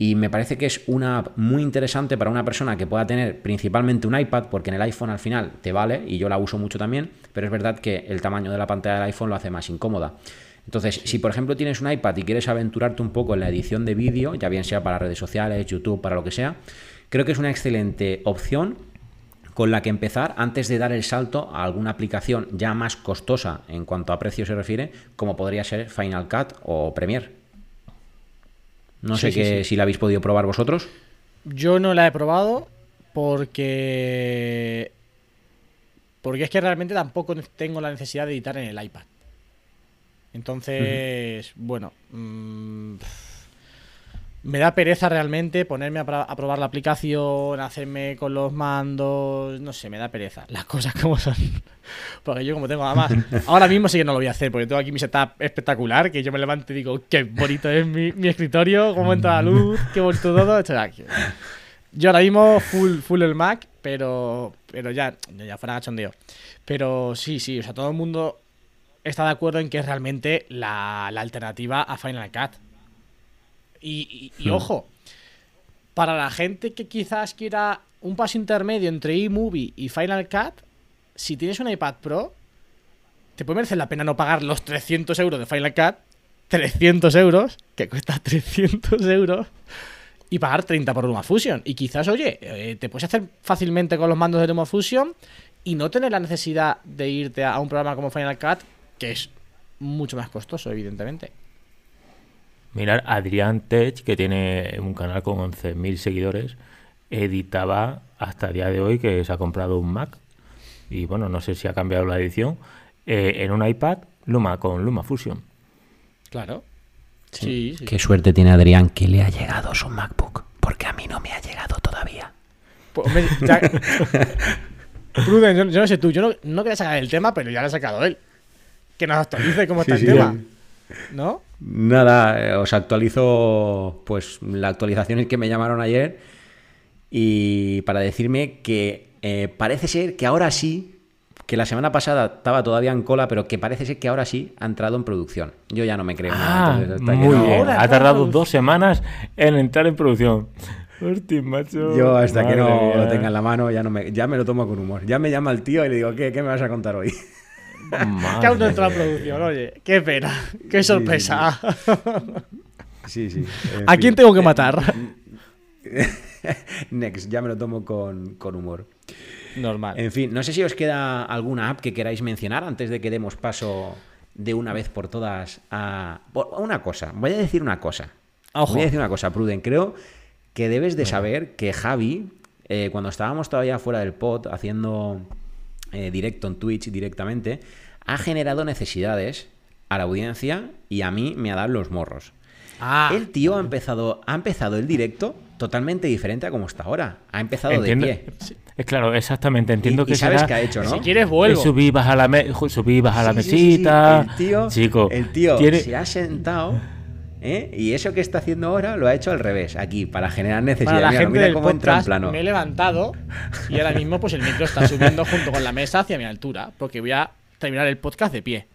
Y me parece que es una app muy interesante para una persona que pueda tener principalmente un iPad, porque en el iPhone al final te vale, y yo la uso mucho también, pero es verdad que el tamaño de la pantalla del iPhone lo hace más incómoda. Entonces, si por ejemplo tienes un iPad y quieres aventurarte un poco en la edición de vídeo, ya bien sea para redes sociales, YouTube, para lo que sea, creo que es una excelente opción con la que empezar antes de dar el salto a alguna aplicación ya más costosa en cuanto a precio se refiere, como podría ser Final Cut o Premiere. No sé si la habéis podido probar vosotros. Yo no la he probado porque porque es que realmente tampoco tengo la necesidad de editar en el iPad. Entonces, bueno, mm, me da pereza realmente ponerme a, probar la aplicación, hacerme con los mandos, no sé, me da pereza. Las cosas como son. Porque yo como tengo además, ahora mismo sí que no lo voy a hacer, porque tengo aquí mi setup espectacular, que yo me levanto y digo, qué bonito es mi, escritorio, cómo entra la luz, qué bonito todo. Yo ahora mismo full, full el Mac, pero, pero ya, ya fuera gachondeo. Pero sí, sí, o sea, todo el mundo está de acuerdo en que es realmente la, alternativa a Final Cut. Y, hmm. ojo, para la gente que quizás quiera un paso intermedio entre eMovie y Final Cut, si tienes un iPad Pro, te puede merecer la pena no pagar los 300 euros de Final Cut, 300 euros, que cuesta 300 euros, y pagar 30 por LumaFusion. Y quizás, oye, eh, te puedes hacer fácilmente con los mandos de LumaFusion y no tener la necesidad de irte a un programa como Final Cut que es mucho más costoso, evidentemente. Mirar, Adrián Tech, que tiene un canal con 11.000 seguidores, editaba hasta el día de hoy que se ha comprado un Mac. Y bueno, no sé si ha cambiado la edición. Eh, en un iPad, Luma con Luma Fusion. Claro. Sí. Qué suerte tiene Adrián que le ha llegado su MacBook. Porque a mí no me ha llegado todavía. Pues, Pruden, yo, no sé tú, yo no, no quería sacar el tema, pero ya lo ha sacado él que nos actualice cómo está el tema. ¿No? Nada, eh, os actualizo pues la actualización es que me llamaron ayer y para decirme que eh, parece ser que ahora sí, que la semana pasada estaba todavía en cola, pero que parece ser que ahora sí ha entrado en producción. Yo ya no me creo ah, muy bien. Ha tardado dos semanas en entrar en producción. Hostia, macho. Yo hasta que no lo tenga en la mano ya, no me, ya me lo tomo con humor. Ya me llama el tío y le digo, ¿qué, qué me vas a contar hoy? Que aún no entra la producción, oye. Qué pena, qué sorpresa. Sí, sí. ¿A quién tengo que matar? Next, ya me lo tomo con, humor. Normal. En fin, no sé si os queda alguna app que queráis mencionar antes de que demos paso de una vez por todas a. Una cosa, voy a decir una cosa. Voy a decir una cosa, Pruden. Creo que debes de saber que Javi, eh, cuando estábamos todavía fuera del pod haciendo eh, directo en Twitch directamente, ha generado necesidades a la audiencia y a mí me ha dado los morros. Ah. El tío ha empezado, ha empezado el directo totalmente diferente a como está ahora. Ha empezado de pie. Es claro, exactamente. Entiendo que sabes qué ha hecho, ¿no? Si quieres vuelvo. Subí, baja la, subí, baja la mesita. el tío, Chico, el tío se ha sentado ¿Eh? Y eso que está haciendo ahora lo ha hecho al revés, aquí, para generar necesidad. Para la gente del podcast, me he levantado y ahora mismo pues el micro está subiendo junto con la mesa hacia mi altura, porque voy a terminar el podcast de pie.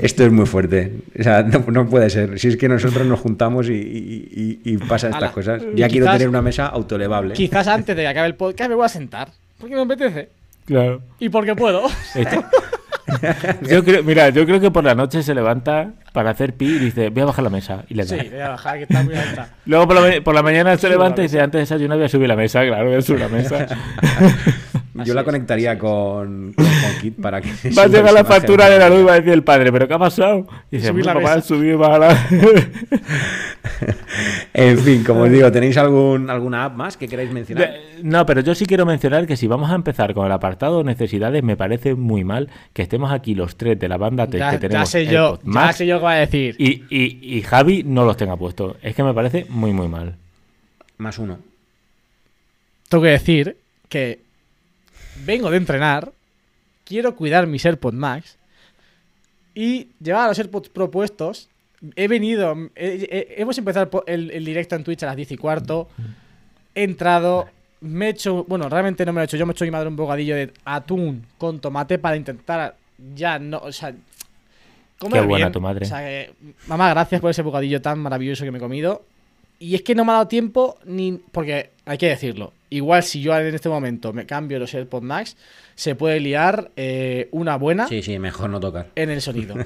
Esto es muy fuerte. O sea, no, puede ser. Si es que nosotros nos juntamos y, y, pasan estas cosas. Ya quiero tener una mesa autolevable. Quizás antes de que acabe el podcast me voy a sentar. Porque me apetece. Claro. Y porque puedo. yo creo, mira, yo creo que por la noche se levanta para hacer pi y dice, voy a bajar la mesa. Y le da. Sí, voy a bajar, que está muy alta. Luego por la, mañana se levanta y dice, antes de desayunar voy a subir la mesa. Claro, voy a subir la mesa. Yo la conectaría con, Kit para que. Va a llegar la factura de la luz y va a decir el padre, ¿pero qué ha pasado? Y dice, subir la mesa. subir, bajar en fin, como os digo, ¿tenéis algún, alguna app más que queráis mencionar? No, pero yo sí quiero mencionar que si vamos a empezar con el apartado necesidades, me parece muy mal que estemos aquí los tres de la banda ya, que tenemos. Ya sé yo, ya sé yo va a decir. Y, y, y Javi no los tenga puestos. Es que me parece muy, muy mal. Más uno. Tengo que decir que vengo de entrenar, quiero cuidar mis AirPods Max y llevar a los AirPods propuestos. He venido, hemos empezado el, directo en Twitch a las 10 y cuarto. He entrado, me he hecho, bueno, realmente no me lo he hecho. Yo me he hecho mi madre un bogadillo de atún con tomate para intentar ya no, o sea, Qué buena tu madre. Mamá, gracias por ese bocadillo tan maravilloso que me he comido. Y es que no me ha dado tiempo ni. Porque hay que decirlo. Igual si yo en este momento me cambio los AirPods Max, se puede liar una buena. Sí, sí, mejor no tocar. En el sonido.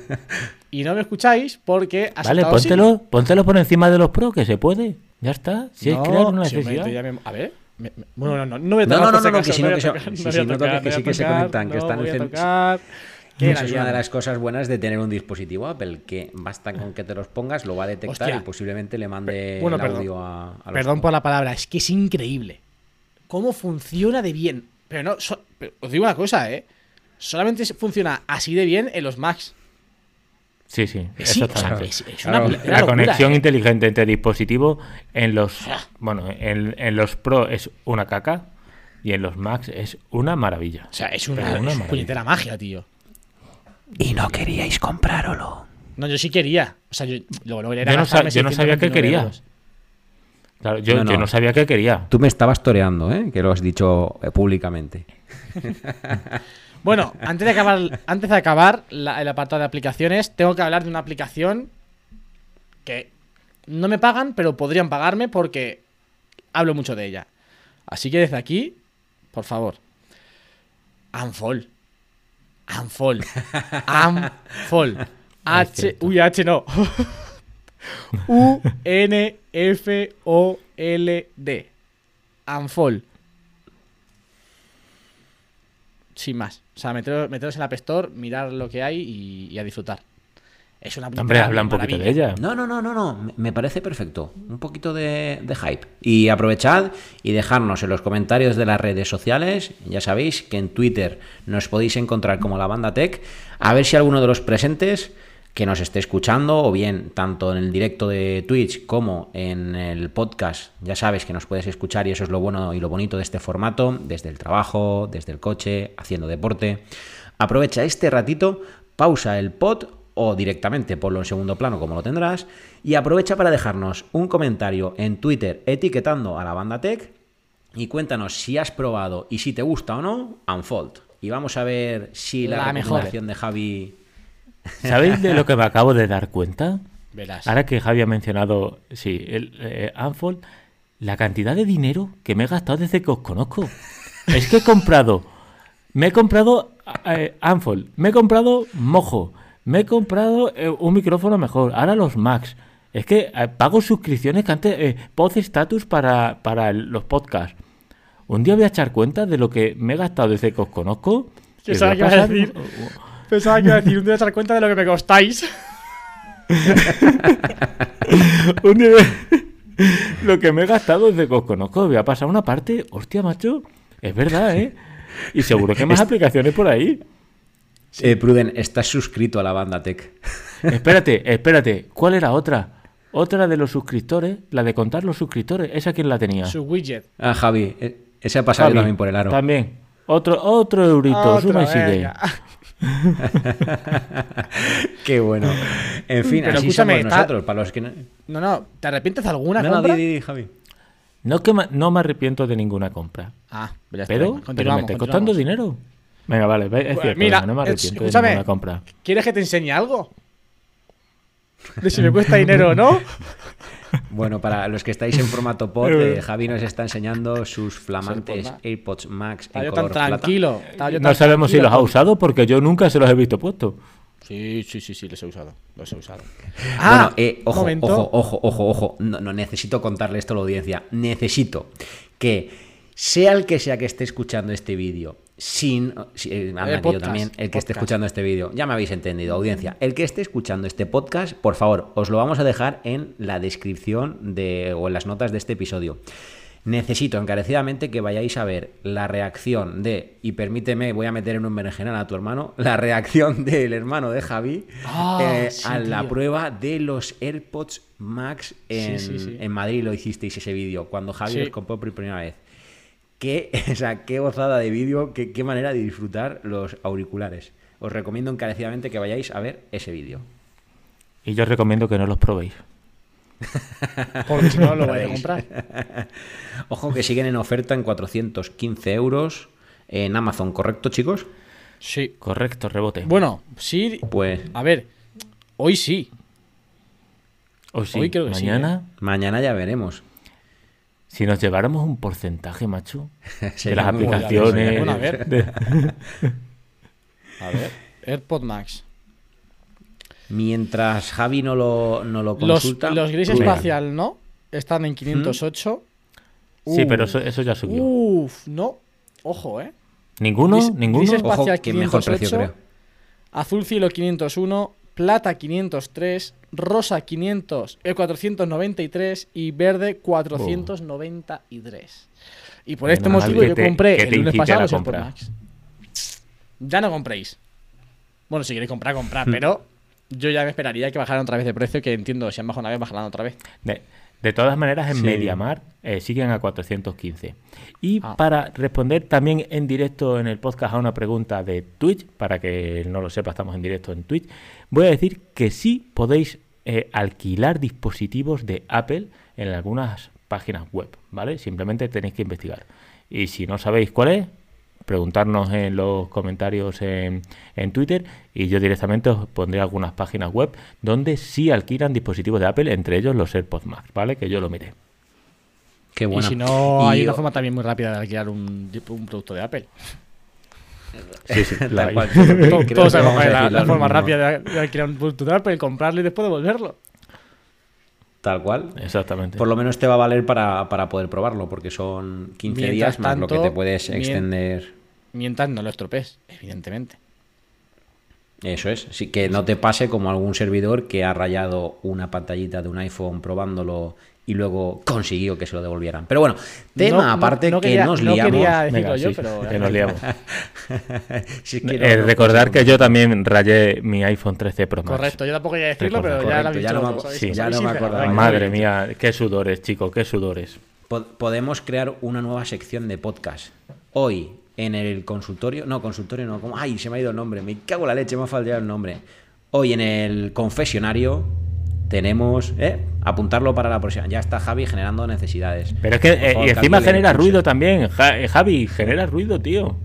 y no me escucháis porque. Vale, póntelo, póntelo por encima de los Pro, que se puede. Ya está. Si no, es crear una necesidad. Si me... A ver. Me, no, no, no voy a tocar. No, no, no, no, que si no, que se conectan, que están en esa es una de las cosas buenas de tener un dispositivo Apple, que basta con que te los pongas, lo va a detectar y posiblemente le mande el audio a, a Perdón por la palabra, es que es increíble. Cómo funciona de bien. Pero no, os digo una cosa, ¿eh? Solamente funciona así de bien en los Macs. Sí, sí, exactamente. la conexión ¿eh? inteligente entre dispositivos en los bueno, en, en, los Pro es una caca y en los Macs es una maravilla. O sea, es una, una puñetera magia, tío. Y no queríais comprárolo. No, yo sí quería. O sea, yo, yo no, sabía que quería. Claro, yo, no, sabía que quería. Tú me estabas toreando, ¿eh? Que lo has dicho eh, públicamente. bueno, antes de acabar, antes de acabar el apartado de aplicaciones, tengo que hablar de una aplicación que no me pagan, pero podrían pagarme porque hablo mucho de ella. Así que desde aquí, por favor, Unfold. Unfold. Unfold. H. Uy, H no. U-N-F-O-L-D. Unfold. Sin más. O sea, meteros, en la App Store, mirar lo que hay y a disfrutar. Es una Hombre, habla un poquito de ella. No, no, no, no, no. Me parece perfecto. Un poquito de, hype. Y aprovechad y dejadnos en los comentarios de las redes sociales. Ya sabéis que en Twitter nos podéis encontrar como la banda Tech. A ver si alguno de los presentes que nos esté escuchando, o bien tanto en el directo de Twitch como en el podcast, ya sabes que nos puedes escuchar y eso es lo bueno y lo bonito de este formato, desde el trabajo, desde el coche, haciendo deporte. Aprovecha este ratito, pausa el pod o directamente ponlo en segundo plano como lo tendrás y aprovecha para dejarnos un comentario en Twitter etiquetando a la banda Tech y cuéntanos si has probado y si te gusta o no Unfold. Y vamos a ver si la, la recomendación de Javi... ¿Sabéis de lo que me acabo de dar cuenta? Ahora que Javi ha mencionado, sí, el eh, Unfold, la cantidad de dinero que me he gastado desde que os conozco. es que he comprado, me he comprado eh, Unfold, me he comprado Mojo, me he comprado eh, un micrófono mejor, ahora los Macs. Es que eh, pago suscripciones que antes, eh, Pod Status para, para los podcasts. Un día voy a echar cuenta de lo que me he gastado desde que os conozco. Pensaba que iba a decir, pensaba que iba a decir, un día voy a echar cuenta de lo que me costáis. un día lo que me he gastado desde que os conozco. Voy a pasar una parte, hostia, macho, es verdad, ¿eh? Y seguro que hay más aplicaciones por ahí. Eh, Pruden, estás suscrito a la banda Tech. espérate, espérate. ¿Cuál era otra? Otra de los suscriptores, la de contar los suscriptores. ¿Esa quién la tenía? Su widget. Ah, Javi. Eh, ese ha pasado también por el aro. También. Otro, otro eurito. Suma y sigue. Qué bueno. En fin, Pero así somos nosotros, para los que no... No, no. ¿Te arrepientes de alguna no, compra? No, Javi. No, que no me arrepiento de ninguna compra. Ah, pero, pero me está costando dinero. Venga, vale, es cierto, mira, no me arrepiento de compra. ¿Quieres que te enseñe algo? De si me cuesta dinero o no. Bueno, para los que estáis en formato pod, eh, Javi nos está enseñando sus flamantes AirPods Max en color tan tranquilo. no sabemos si los ha usado porque yo nunca se los he visto puestos. Sí, sí, sí, sí, los he usado. Los he usado. Ah, bueno, eh, ojo, ojo, ojo, ojo, ojo. No, no necesito contarle esto a la audiencia. Necesito que sea el que sea que esté escuchando este vídeo, sin, eh, también, el que esté escuchando este vídeo, ya me habéis entendido, audiencia, el que esté escuchando este podcast, por favor, os lo vamos a dejar en la descripción de, o en las notas de este episodio. Necesito encarecidamente que vayáis a ver la reacción de, y permíteme, voy a meter en un berenjenal a tu hermano, la reacción del hermano de Javi ah, eh, a la prueba de los AirPods Max en, en Madrid. Lo hicisteis ese vídeo, cuando Javi los compró por primera vez. Qué, o sea, qué gozada de vídeo, qué, qué manera de disfrutar los auriculares. Os recomiendo encarecidamente que vayáis a ver ese vídeo. Y yo os recomiendo que no los probéis. Porque si no lo vais a comprar. Ojo que siguen en oferta en 415 euros en Amazon, ¿correcto, chicos? Sí. Correcto, rebote. Bueno, sí. Pues. A ver, Hoy sí. Hoy sí. Mañana. ¿eh? Mañana ya veremos. Si nos lleváramos un porcentaje, macho, de las aplicaciones. a ver. a ver. AirPod Max. Mientras Javi no lo, no lo consulta. Los, gris espacial, ¿no? Están en 508. Sí, pero eso, ya subió. Uf, no. Ojo, ¿eh? ¿Ninguno? ¿Ninguno? Gris espacial 508, Azul cielo 501, plata 503, rosa 500, 493 y verde 493. Y por este motivo yo compré el lunes pasado los Max. Ya no compréis. Bueno, si queréis comprar, comprar, hmm. pero yo ya me esperaría que bajaran otra vez de precio, que entiendo, si han bajado una vez, bajarán otra vez. De, todas maneras, en Mediamar eh, siguen a 415. Y ah. para responder también en directo en el podcast a una pregunta de Twitch, para que no lo sepa, estamos en directo en Twitch, voy a decir que sí podéis eh, alquilar dispositivos de Apple en algunas páginas web, ¿vale? Simplemente tenéis que investigar. Y si no sabéis cuál es, preguntarnos en los comentarios en, en, Twitter y yo directamente os pondré algunas páginas web donde sí alquilan dispositivos de Apple, entre ellos los AirPods Max, ¿vale? Que yo lo miré. Qué bueno. Y si no, hay una forma también muy rápida de alquilar un, un producto de Apple. Sí, sí, la, Todos sabemos la, la forma rápida de, alquilar un producto de Apple, comprarlo y después devolverlo. Tal cual. Exactamente. Por lo menos te va a valer para, poder probarlo, porque son 15 días más lo que te puedes extender. Mientras no lo estropees, evidentemente. Eso es, sí, que no te pase como algún servidor que ha rayado una pantallita de un iPhone probándolo y luego consiguió que se lo devolvieran. Pero bueno, tema aparte que nos liamos. yo, pero... que nos liamos. Eh, recordar que yo también rayé mi iPhone 13 Pro Max. Correcto, yo tampoco quería decirlo, pero ya, lo ya, no me, ya no me acordaba. Madre mía, qué sudores, chicos, qué sudores. Podemos crear una nueva sección de podcast. Hoy, en el consultorio, no, consultorio no, como, ay, se me ha ido el nombre, me cago en la leche, me ha fallado el nombre. Hoy en el confesionario tenemos, ¿eh? apuntarlo para la próxima. Ya está Javi generando necesidades. Pero es que, eh, y encima genera ruido también. Eh, Javi, genera ruido, tío.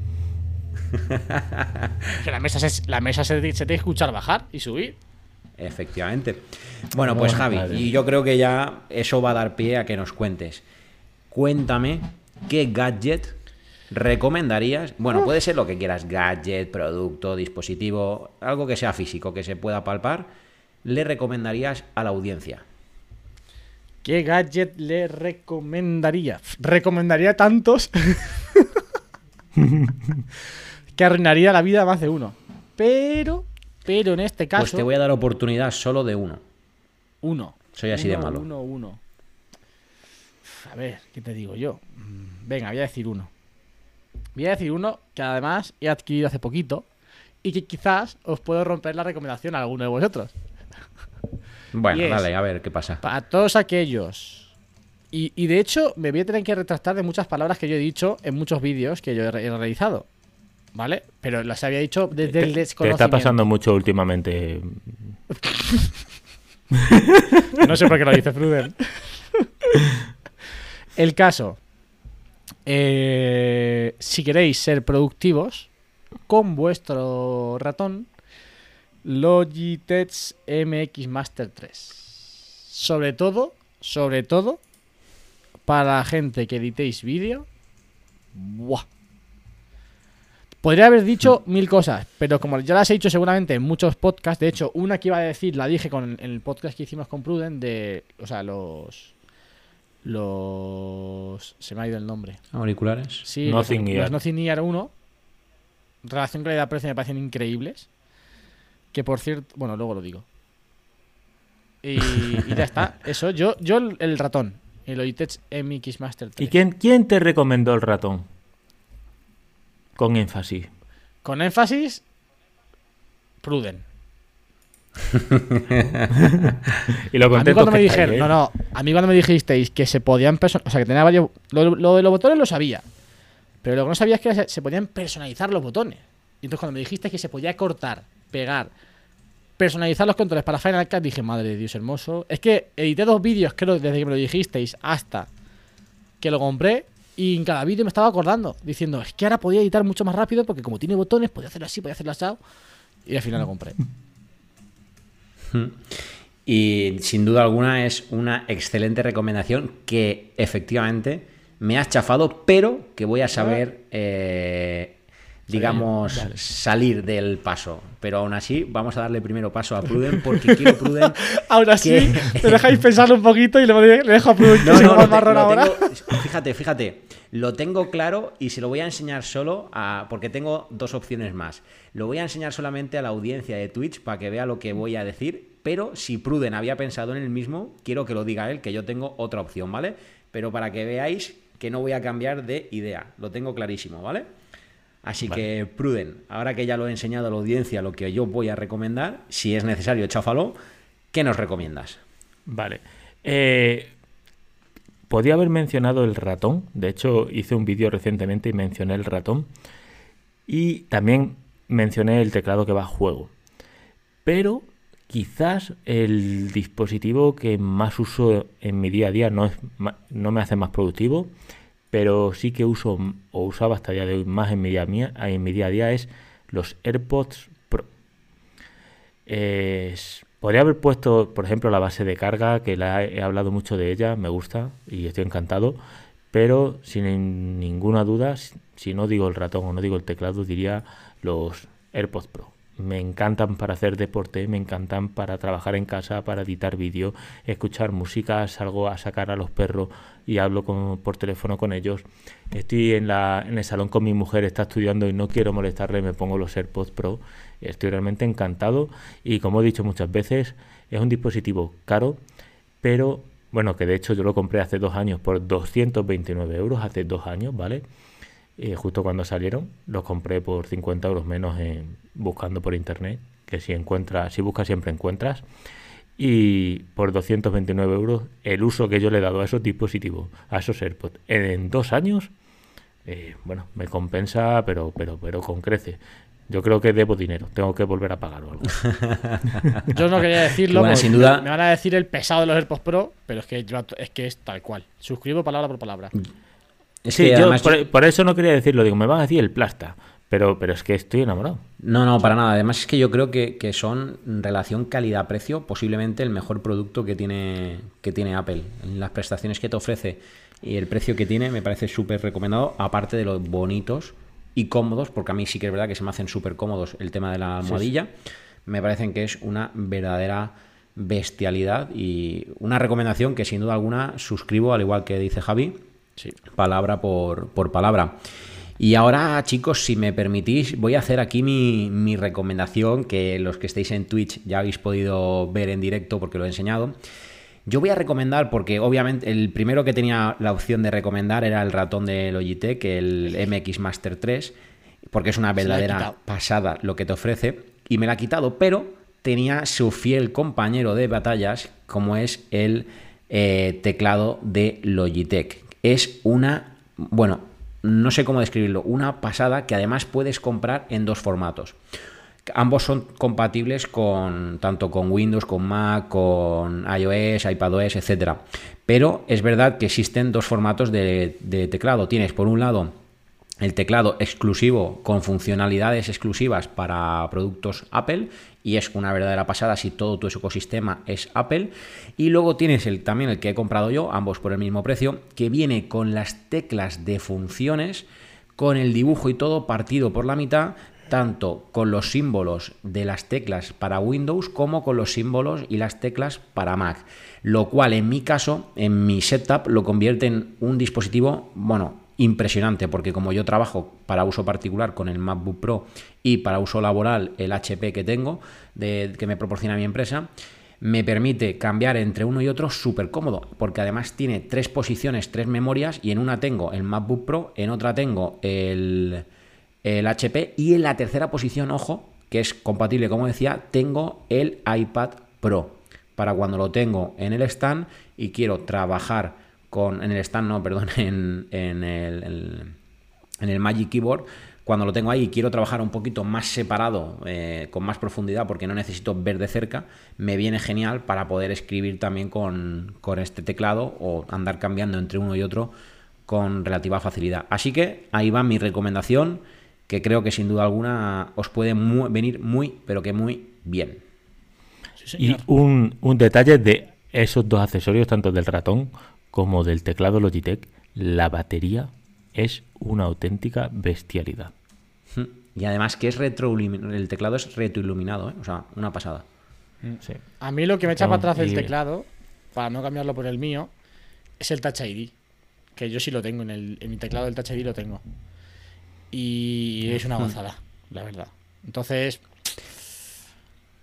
que la mesa, se, la mesa se, se, tiene que escuchar bajar y subir. Efectivamente. Bueno, pues Javi, y yo creo que ya eso va a dar pie a que nos cuentes. Cuéntame qué gadget recomendarías. Bueno, puede ser lo que quieras: gadget, producto, dispositivo, algo que sea físico, que se pueda palpar le recomendarías a la audiencia? ¿Qué gadget le recomendaría? Recomendaría tantos que arruinaría la vida a más de uno. Pero, pero en este caso. Pues te voy a dar oportunidad solo de uno. Uno. Soy así de malo. Uno, uno. A ver, ¿qué te digo yo? Mm, venga, voy a decir uno. Voy a decir uno que además he adquirido hace poquito y que quizás os puedo romper la recomendación a alguno de vosotros. Bueno, dale, a ver qué pasa. Para todos aquellos. Y, de hecho, me voy a tener que retractar de muchas palabras que yo he dicho en muchos vídeos que yo he, realizado. ¿Vale? Pero las había dicho desde el desconocimiento. Te está pasando mucho últimamente. no sé por qué lo dice Fruden. el caso. Eh, si queréis ser productivos con vuestro ratón, Logitech MX Master 3. Sobre todo, sobre todo, para la gente que editéis vídeo. ¡Buah! Podría haber dicho mil cosas, pero como ya las he dicho seguramente en muchos podcasts, de hecho, una que iba a decir la dije con, en el podcast que hicimos con Pruden de, o sea, los los se me ha ido el nombre. Auriculares. Sí, Nothing los, los Nothing Ear 1 relación calidad-precio me parecen increíbles. Que por cierto, bueno, luego lo digo. Y, ya está. Eso, yo, yo el, ratón. El Logitech MX Master 3. ¿Y quién, quién te recomendó el ratón? Con énfasis. Con énfasis, Pruden. y lo a mí cuando me dijeron, ¿eh? no, no, a mí cuando me dijisteis que se podían personalizar, o sea, que tenía varios, lo, de los botones lo sabía, pero lo que no sabía es que se, podían personalizar los botones. Y entonces cuando me dijiste que se podía cortar, pegar, personalizar los controles para Final Cut, dije, madre de Dios hermoso. Es que edité dos vídeos, creo, desde que me lo dijisteis hasta que lo compré. Y en cada vídeo me estaba acordando, diciendo, es que ahora podía editar mucho más rápido porque como tiene botones, podía hacerlo así, podía hacerlo así. Y al final lo compré. Y sin duda alguna es una excelente recomendación que efectivamente me has chafado, pero que voy a saber eh, digamos, salir del paso. Pero aún así, vamos a darle primero paso a Pruden porque quiero Pruden. ahora sí, me dejáis pensar un poquito y le, dejo a Pruden no, no, marrón ahora. fíjate, fíjate, lo tengo claro y se lo voy a enseñar solo a. Porque tengo dos opciones más. Lo voy a enseñar solamente a la audiencia de Twitch para que vea lo que voy a decir. Pero si Pruden había pensado en el mismo, quiero que lo diga él, que yo tengo otra opción, ¿vale? Pero para que veáis que no voy a cambiar de idea. Lo tengo clarísimo, ¿vale? Así que Pruden, ahora que ya lo he enseñado a la audiencia lo que yo voy a recomendar, si es necesario, cháfalo, ¿qué nos recomiendas? Vale. Eh, podía haber mencionado el ratón, de hecho hice un vídeo recientemente y mencioné el ratón. Y también mencioné el teclado que va a juego. Pero quizás el dispositivo que más uso en mi día a día no, es, no me hace más productivo pero sí que uso o usaba hasta el día de hoy más en mi día, en mi día a día es los AirPods Pro. podría haber puesto, por ejemplo, la base de carga, que la he, hablado mucho de ella, me gusta y estoy encantado, pero sin ninguna duda, si no digo el ratón o no digo el teclado, diría los AirPods Pro me encantan para hacer deporte, me encantan para trabajar en casa, para editar vídeo, escuchar música, salgo a sacar a los perros y hablo por teléfono con ellos. Estoy en, la, en el salón con mi mujer, está estudiando y no quiero molestarle, me pongo los AirPods Pro. Estoy realmente encantado y como he dicho muchas veces, es un dispositivo caro, pero bueno, que de hecho yo lo compré hace dos años por 229 euros, hace dos años, ¿vale? Eh, justo cuando salieron, los compré por 50 euros menos en, buscando por internet, que si encuentras, si buscas siempre encuentras. Y por 229 euros, el uso que yo le he dado a esos dispositivos, a esos AirPods, en, dos años, eh, bueno, me compensa, pero, pero, pero con crece. Yo creo que debo dinero, tengo que volver a pagar algo. yo no quería decirlo, sin duda... me van a decir el pesado de los AirPods Pro, pero es que, es que es tal cual. Suscribo palabra por palabra sí, yo por, eso no quería decirlo, digo, me van a decir el plasta, pero, pero es que estoy enamorado. No, no, para nada. Además es que yo creo que, son relación calidad-precio posiblemente el mejor producto que tiene, que tiene Apple. Las prestaciones que te ofrece y el precio que tiene me parece súper recomendado, aparte de los bonitos y cómodos, porque a mí sí que es verdad que se me hacen súper cómodos el tema de la almohadilla. Me parecen que es una verdadera bestialidad y una recomendación que sin duda alguna suscribo, al igual que dice Javi, Sí. Palabra por, palabra. Y ahora, chicos, si me permitís, voy a hacer aquí mi, recomendación, que los que estéis en Twitch ya habéis podido ver en directo porque lo he enseñado. Yo voy a recomendar, porque obviamente el primero que tenía la opción de recomendar era el ratón de Logitech, el MX Master 3, porque es una verdadera pasada lo que te ofrece, y me la ha quitado, pero tenía su fiel compañero de batallas, como es el eh, teclado de Logitech, es una, bueno, no sé cómo describirlo, una pasada que además puedes comprar en dos formatos. Ambos son compatibles con tanto con Windows, con Mac, con iOS, iPadOS, etcétera. Pero es verdad que existen dos formatos de, de teclado. Tienes por un lado el teclado exclusivo con funcionalidades exclusivas para productos Apple y es una verdadera pasada si todo tu ecosistema es Apple. Y luego tienes el, también el que he comprado yo, ambos por el mismo precio, que viene con las teclas de funciones, con el dibujo y todo partido por la mitad, tanto con los símbolos de las teclas para Windows como con los símbolos y las teclas para Mac. Lo cual en mi caso, en mi setup, lo convierte en un dispositivo, bueno, impresionante porque como yo trabajo para uso particular con el MacBook Pro y para uso laboral el HP que tengo de, que me proporciona mi empresa, me permite cambiar entre uno y otro súper cómodo, porque además tiene tres posiciones, tres memorias, y en una tengo el MacBook Pro, en otra tengo el, el HP, y en la tercera posición, ojo, que es compatible, como decía, tengo el iPad Pro, para cuando lo tengo en el stand y quiero trabajar con, en el stand, no, perdón, en, en, el, en el Magic Keyboard, cuando lo tengo ahí y quiero trabajar un poquito más separado, eh, con más profundidad, porque no necesito ver de cerca, me viene genial para poder escribir también con, con, este teclado o andar cambiando entre uno y otro con relativa facilidad. Así que ahí va mi recomendación, que creo que sin duda alguna os puede venir muy, pero que muy bien. y un, un detalle de esos dos accesorios, tanto del ratón como del teclado Logitech, la batería es una auténtica bestialidad. Y además que es retro el teclado es retroiluminado, ¿eh? o sea, una pasada. Mm. A mí lo que me echa para atrás el teclado, para no cambiarlo por el mío, es el Touch ID. Que yo sí lo tengo, en, el, en mi teclado del Touch ID lo tengo. Y es una gozada, la verdad. Entonces,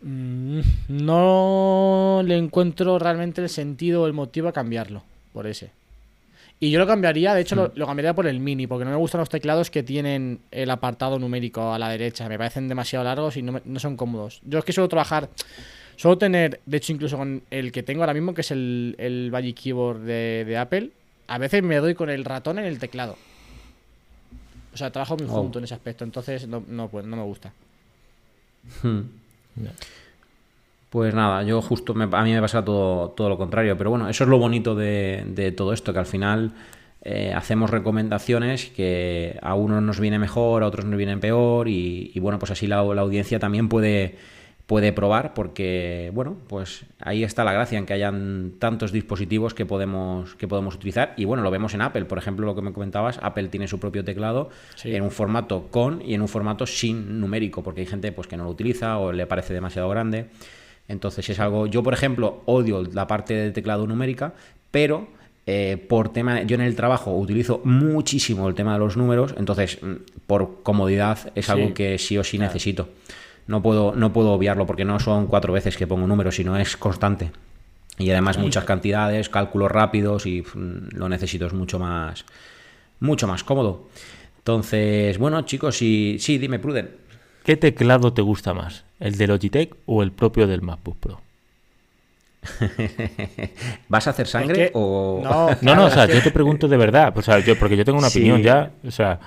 mm, no le encuentro realmente el sentido o el motivo a cambiarlo por ese. Y yo lo cambiaría, de hecho, lo, mm. cambiaría por el mini, porque no me gustan los teclados que tienen el apartado numérico a la derecha. Me parecen demasiado largos y no, son cómodos. Yo es que suelo trabajar, suelo tener, de hecho, incluso con el que tengo ahora mismo, que es el, el Magic Keyboard de, Apple, a veces me doy con el ratón en el teclado. O sea, trabajo muy junto en ese aspecto, entonces no, no, pues, no me gusta. Hmm. Pues nada, yo justo a mí me pasa todo, todo lo contrario, pero bueno, eso es lo bonito de, todo esto, que al final eh, hacemos recomendaciones que a unos nos viene mejor, a otros nos vienen peor y, bueno, pues así la, audiencia también puede, puede probar porque, bueno, pues ahí está la gracia en que hayan tantos dispositivos que podemos, que podemos utilizar y bueno, lo vemos en Apple, por ejemplo, lo que me comentabas, Apple tiene su propio teclado en un formato con y en un formato sin numérico, porque hay gente pues que no lo utiliza o le parece demasiado grande. Entonces es algo, yo por ejemplo odio la parte de teclado numérica, pero eh, por tema, yo en el trabajo utilizo muchísimo el tema de los números, entonces mm, por comodidad es algo que sí o sí necesito. No puedo, no puedo obviarlo porque no son cuatro veces que pongo números, sino es constante. Y además muchas cantidades, cálculos rápidos y lo necesito, es mucho más, mucho más cómodo. Entonces, bueno, chicos, sí, sí, dime, Pruden. ¿Qué teclado te gusta más? ¿El de Logitech o el propio del MacBook Pro? ¿Vas a hacer sangre o.? No, no, o sea, yo te pregunto de verdad. O sea, yo, porque yo tengo una opinión ya. O sea,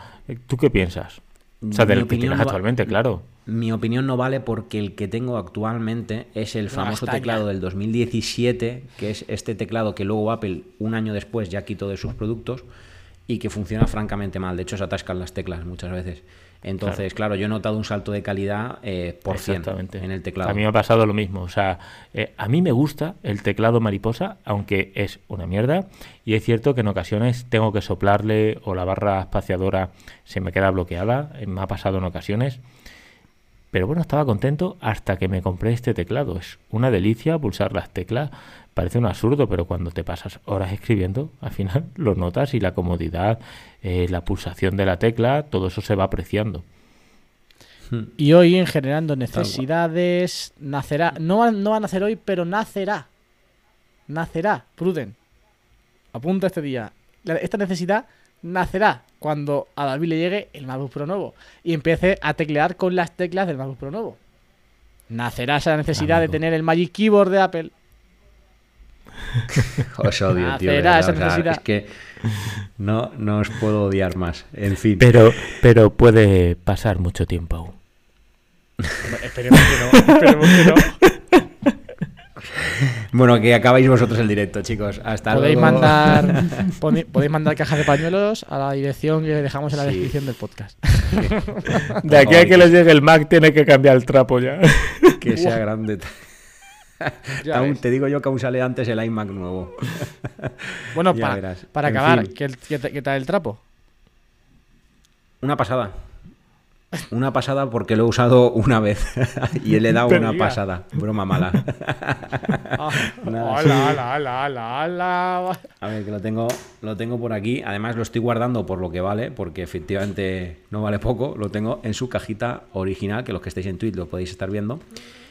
¿tú qué piensas? O sea, del que tienes actualmente, claro. Mi opinión no vale porque el que tengo actualmente es el famoso teclado del 2017, que es este teclado que luego Apple, un año después, ya quitó de sus productos y que funciona francamente mal. De hecho, se atascan las teclas muchas veces. Entonces, claro, yo he notado un salto de calidad eh, por ciento en el teclado. A mí me ha pasado lo mismo. O sea, eh, a mí me gusta el teclado mariposa, aunque es una mierda. Y es cierto que en ocasiones tengo que soplarle o la barra espaciadora se me queda bloqueada. Eh, me ha pasado en ocasiones. Pero bueno, estaba contento hasta que me compré este teclado. Es una delicia pulsar las teclas. Parece un absurdo, pero cuando te pasas horas escribiendo, al final lo notas y la comodidad, eh, la pulsación de la tecla, todo eso se va apreciando. Hmm. Y hoy en generando necesidades, nacerá, no, no va a nacer hoy, pero nacerá. Nacerá, Pruden. Apunta este día. Esta necesidad nacerá cuando a David le llegue el MacBook Pro nuevo y empiece a teclear con las teclas del MacBook Pro nuevo. Nacerá esa necesidad de tener el Magic Keyboard de Apple. os odio, tío. es que no, no os puedo odiar más. En fin. Pero, pero puede pasar mucho tiempo aún. Esperemos que no. Esperemos que no. Bueno, que acabáis vosotros el directo, chicos. Hasta podéis luego. Mandar, podéis mandar cajas de pañuelos a la dirección que dejamos en la descripción del podcast. De aquí a que les llegue el Mac, tiene que cambiar el trapo ya. Que sea grande. Aún te digo yo que aún sale antes el iMac nuevo. Bueno, para, para acabar, ¿qué, qué tal el trapo? Una pasada. Una pasada porque lo he usado una vez y le he dado una pasada. Broma mala. A ver, que lo tengo, lo tengo por aquí. Además lo estoy guardando por lo que vale, porque efectivamente no vale poco. Lo tengo en su cajita original, que los que estéis en Twitch lo podéis estar viendo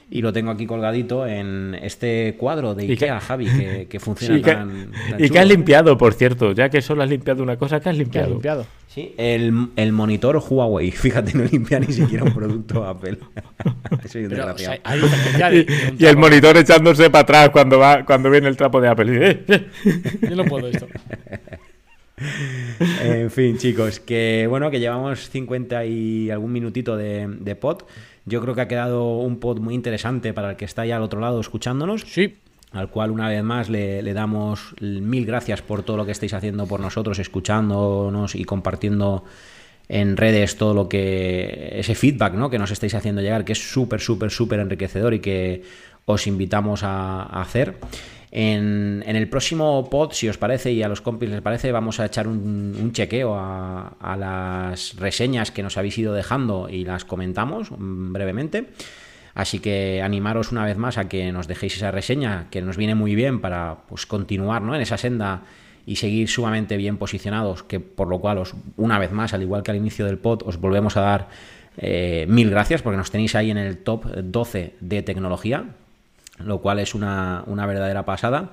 y lo tengo aquí colgadito en este cuadro de Ikea, Javi, que, funciona tan, Y que has limpiado, por cierto, ya que solo has limpiado una cosa, que has limpiado? limpiado? Sí, el, el, monitor Huawei, fíjate, no limpia ni siquiera un producto Apple. Soy un desgraciado. y, el monitor echándose para atrás cuando va cuando viene el trapo de Apple. Yo no puedo esto. en fin, chicos, que bueno, que llevamos 50 y algún minutito de, de pod. Yo creo que ha quedado un pod muy interesante para el que está ahí al otro lado escuchándonos. Sí. Al cual una vez más le, damos mil gracias por todo lo que estáis haciendo por nosotros, escuchándonos y compartiendo en redes todo lo que ese feedback ¿no? que nos estáis haciendo llegar, que es súper, súper, súper enriquecedor y que os invitamos a, hacer. En, el próximo pod, si os parece y a los compis les parece, vamos a echar un, chequeo a, las reseñas que nos habéis ido dejando y las comentamos mm, brevemente. Así que animaros una vez más a que nos dejéis esa reseña, que nos viene muy bien para pues, continuar ¿no? en esa senda y seguir sumamente bien posicionados, que por lo cual os, una vez más, al igual que al inicio del pod, os volvemos a dar eh, mil gracias porque nos tenéis ahí en el top 12 de tecnología, lo cual es una, verdadera pasada.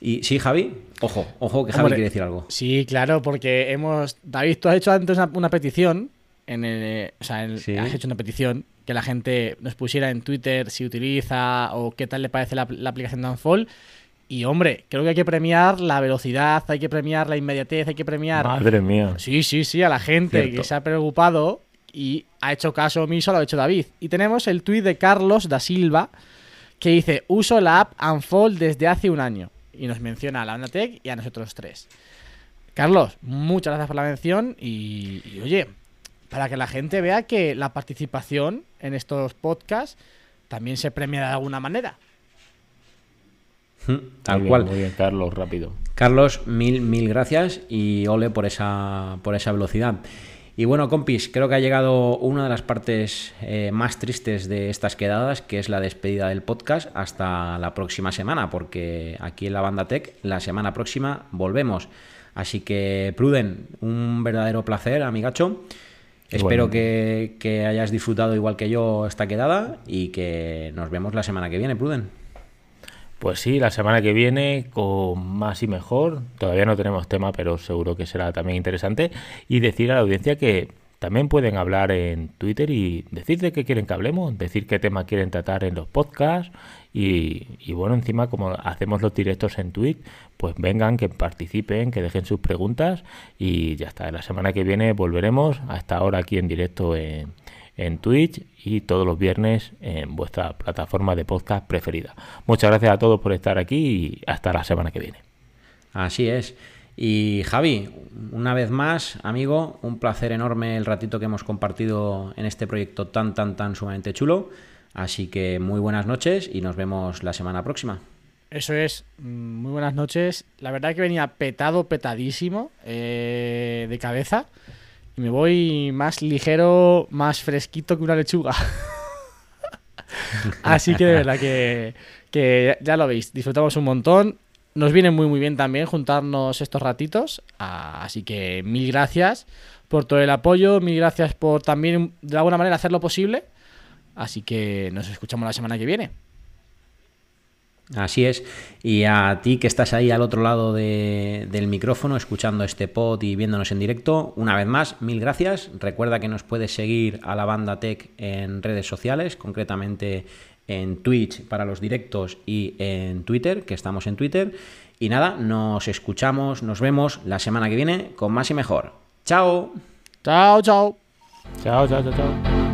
Y sí, Javi, ojo, ojo que Javi quiere decir algo. Sí, claro, porque hemos. David, tú has hecho antes una, petición. En el, o sea, has hecho una petición que la gente nos pusiera en Twitter si utiliza o qué tal le parece la, aplicación de Unfold. Y hombre, creo que hay que premiar la velocidad, hay que premiar la inmediatez, hay que premiar. Madre mía. Sí, sí, sí, a la gente que se ha preocupado y ha hecho caso omiso, lo ha hecho David. Y tenemos el tuit de Carlos da Silva que dice: Uso la app Unfold desde hace un año. Y nos menciona a la Onatec y a nosotros tres. Carlos, muchas gracias por la mención y oye, para que la gente vea que la participación en estos podcasts también se premia de alguna manera. Hmm, tal cual. Muy bien, Carlos, rápido. Carlos, mil, mil gracias y ole por esa, por esa velocidad. Y bueno, compis, creo que ha llegado una de las partes eh, más tristes de estas quedadas, que es la despedida del podcast hasta la próxima semana, porque aquí en la banda Tech, la semana próxima volvemos. Así que, Pruden, un verdadero placer, amigacho. Espero que, hayas disfrutado igual que yo esta quedada y que nos vemos la semana que viene, Pruden. Pues sí, la semana que viene con más y mejor. Todavía no tenemos tema, pero seguro que será también interesante. Y decir a la audiencia que también pueden hablar en Twitter y decir de qué quieren que hablemos, decir qué tema quieren tratar en los podcasts y, bueno, encima como hacemos los directos en Twitch, pues vengan, que participen, que dejen sus preguntas y ya está. La semana que viene volveremos hasta ahora aquí en directo en, en Twitch y todos los viernes en vuestra plataforma de podcast preferida. Muchas gracias a todos por estar aquí y hasta la semana que viene. Así es. Y Javi, una vez más, amigo, un placer enorme el ratito que hemos compartido en este proyecto tan, tan, tan sumamente chulo. Así que muy buenas noches y nos vemos la semana próxima. Eso es, mm, muy buenas noches. La verdad que venía petado, petadísimo de cabeza. Y me voy más ligero, más fresquito que una lechuga. Así que de verdad que, que ya lo veis, disfrutamos un montón. Nos viene muy muy bien también juntarnos estos ratitos. Así que mil gracias por todo el apoyo, mil gracias por también de alguna manera hacer lo posible Así que nos escuchamos la semana que viene. Así es. Y a ti que estás ahí al otro lado del micrófono, escuchando este pod y viéndonos en directo, una vez más, mil gracias. Recuerda que nos puedes seguir a la banda Tech en redes sociales, concretamente en Twitch para los directos y en Twitter, que estamos en Twitter. Y nada, nos escuchamos, nos vemos la semana que viene con más y mejor. Chao. Chao, chao. Chao, chao, chao, chao.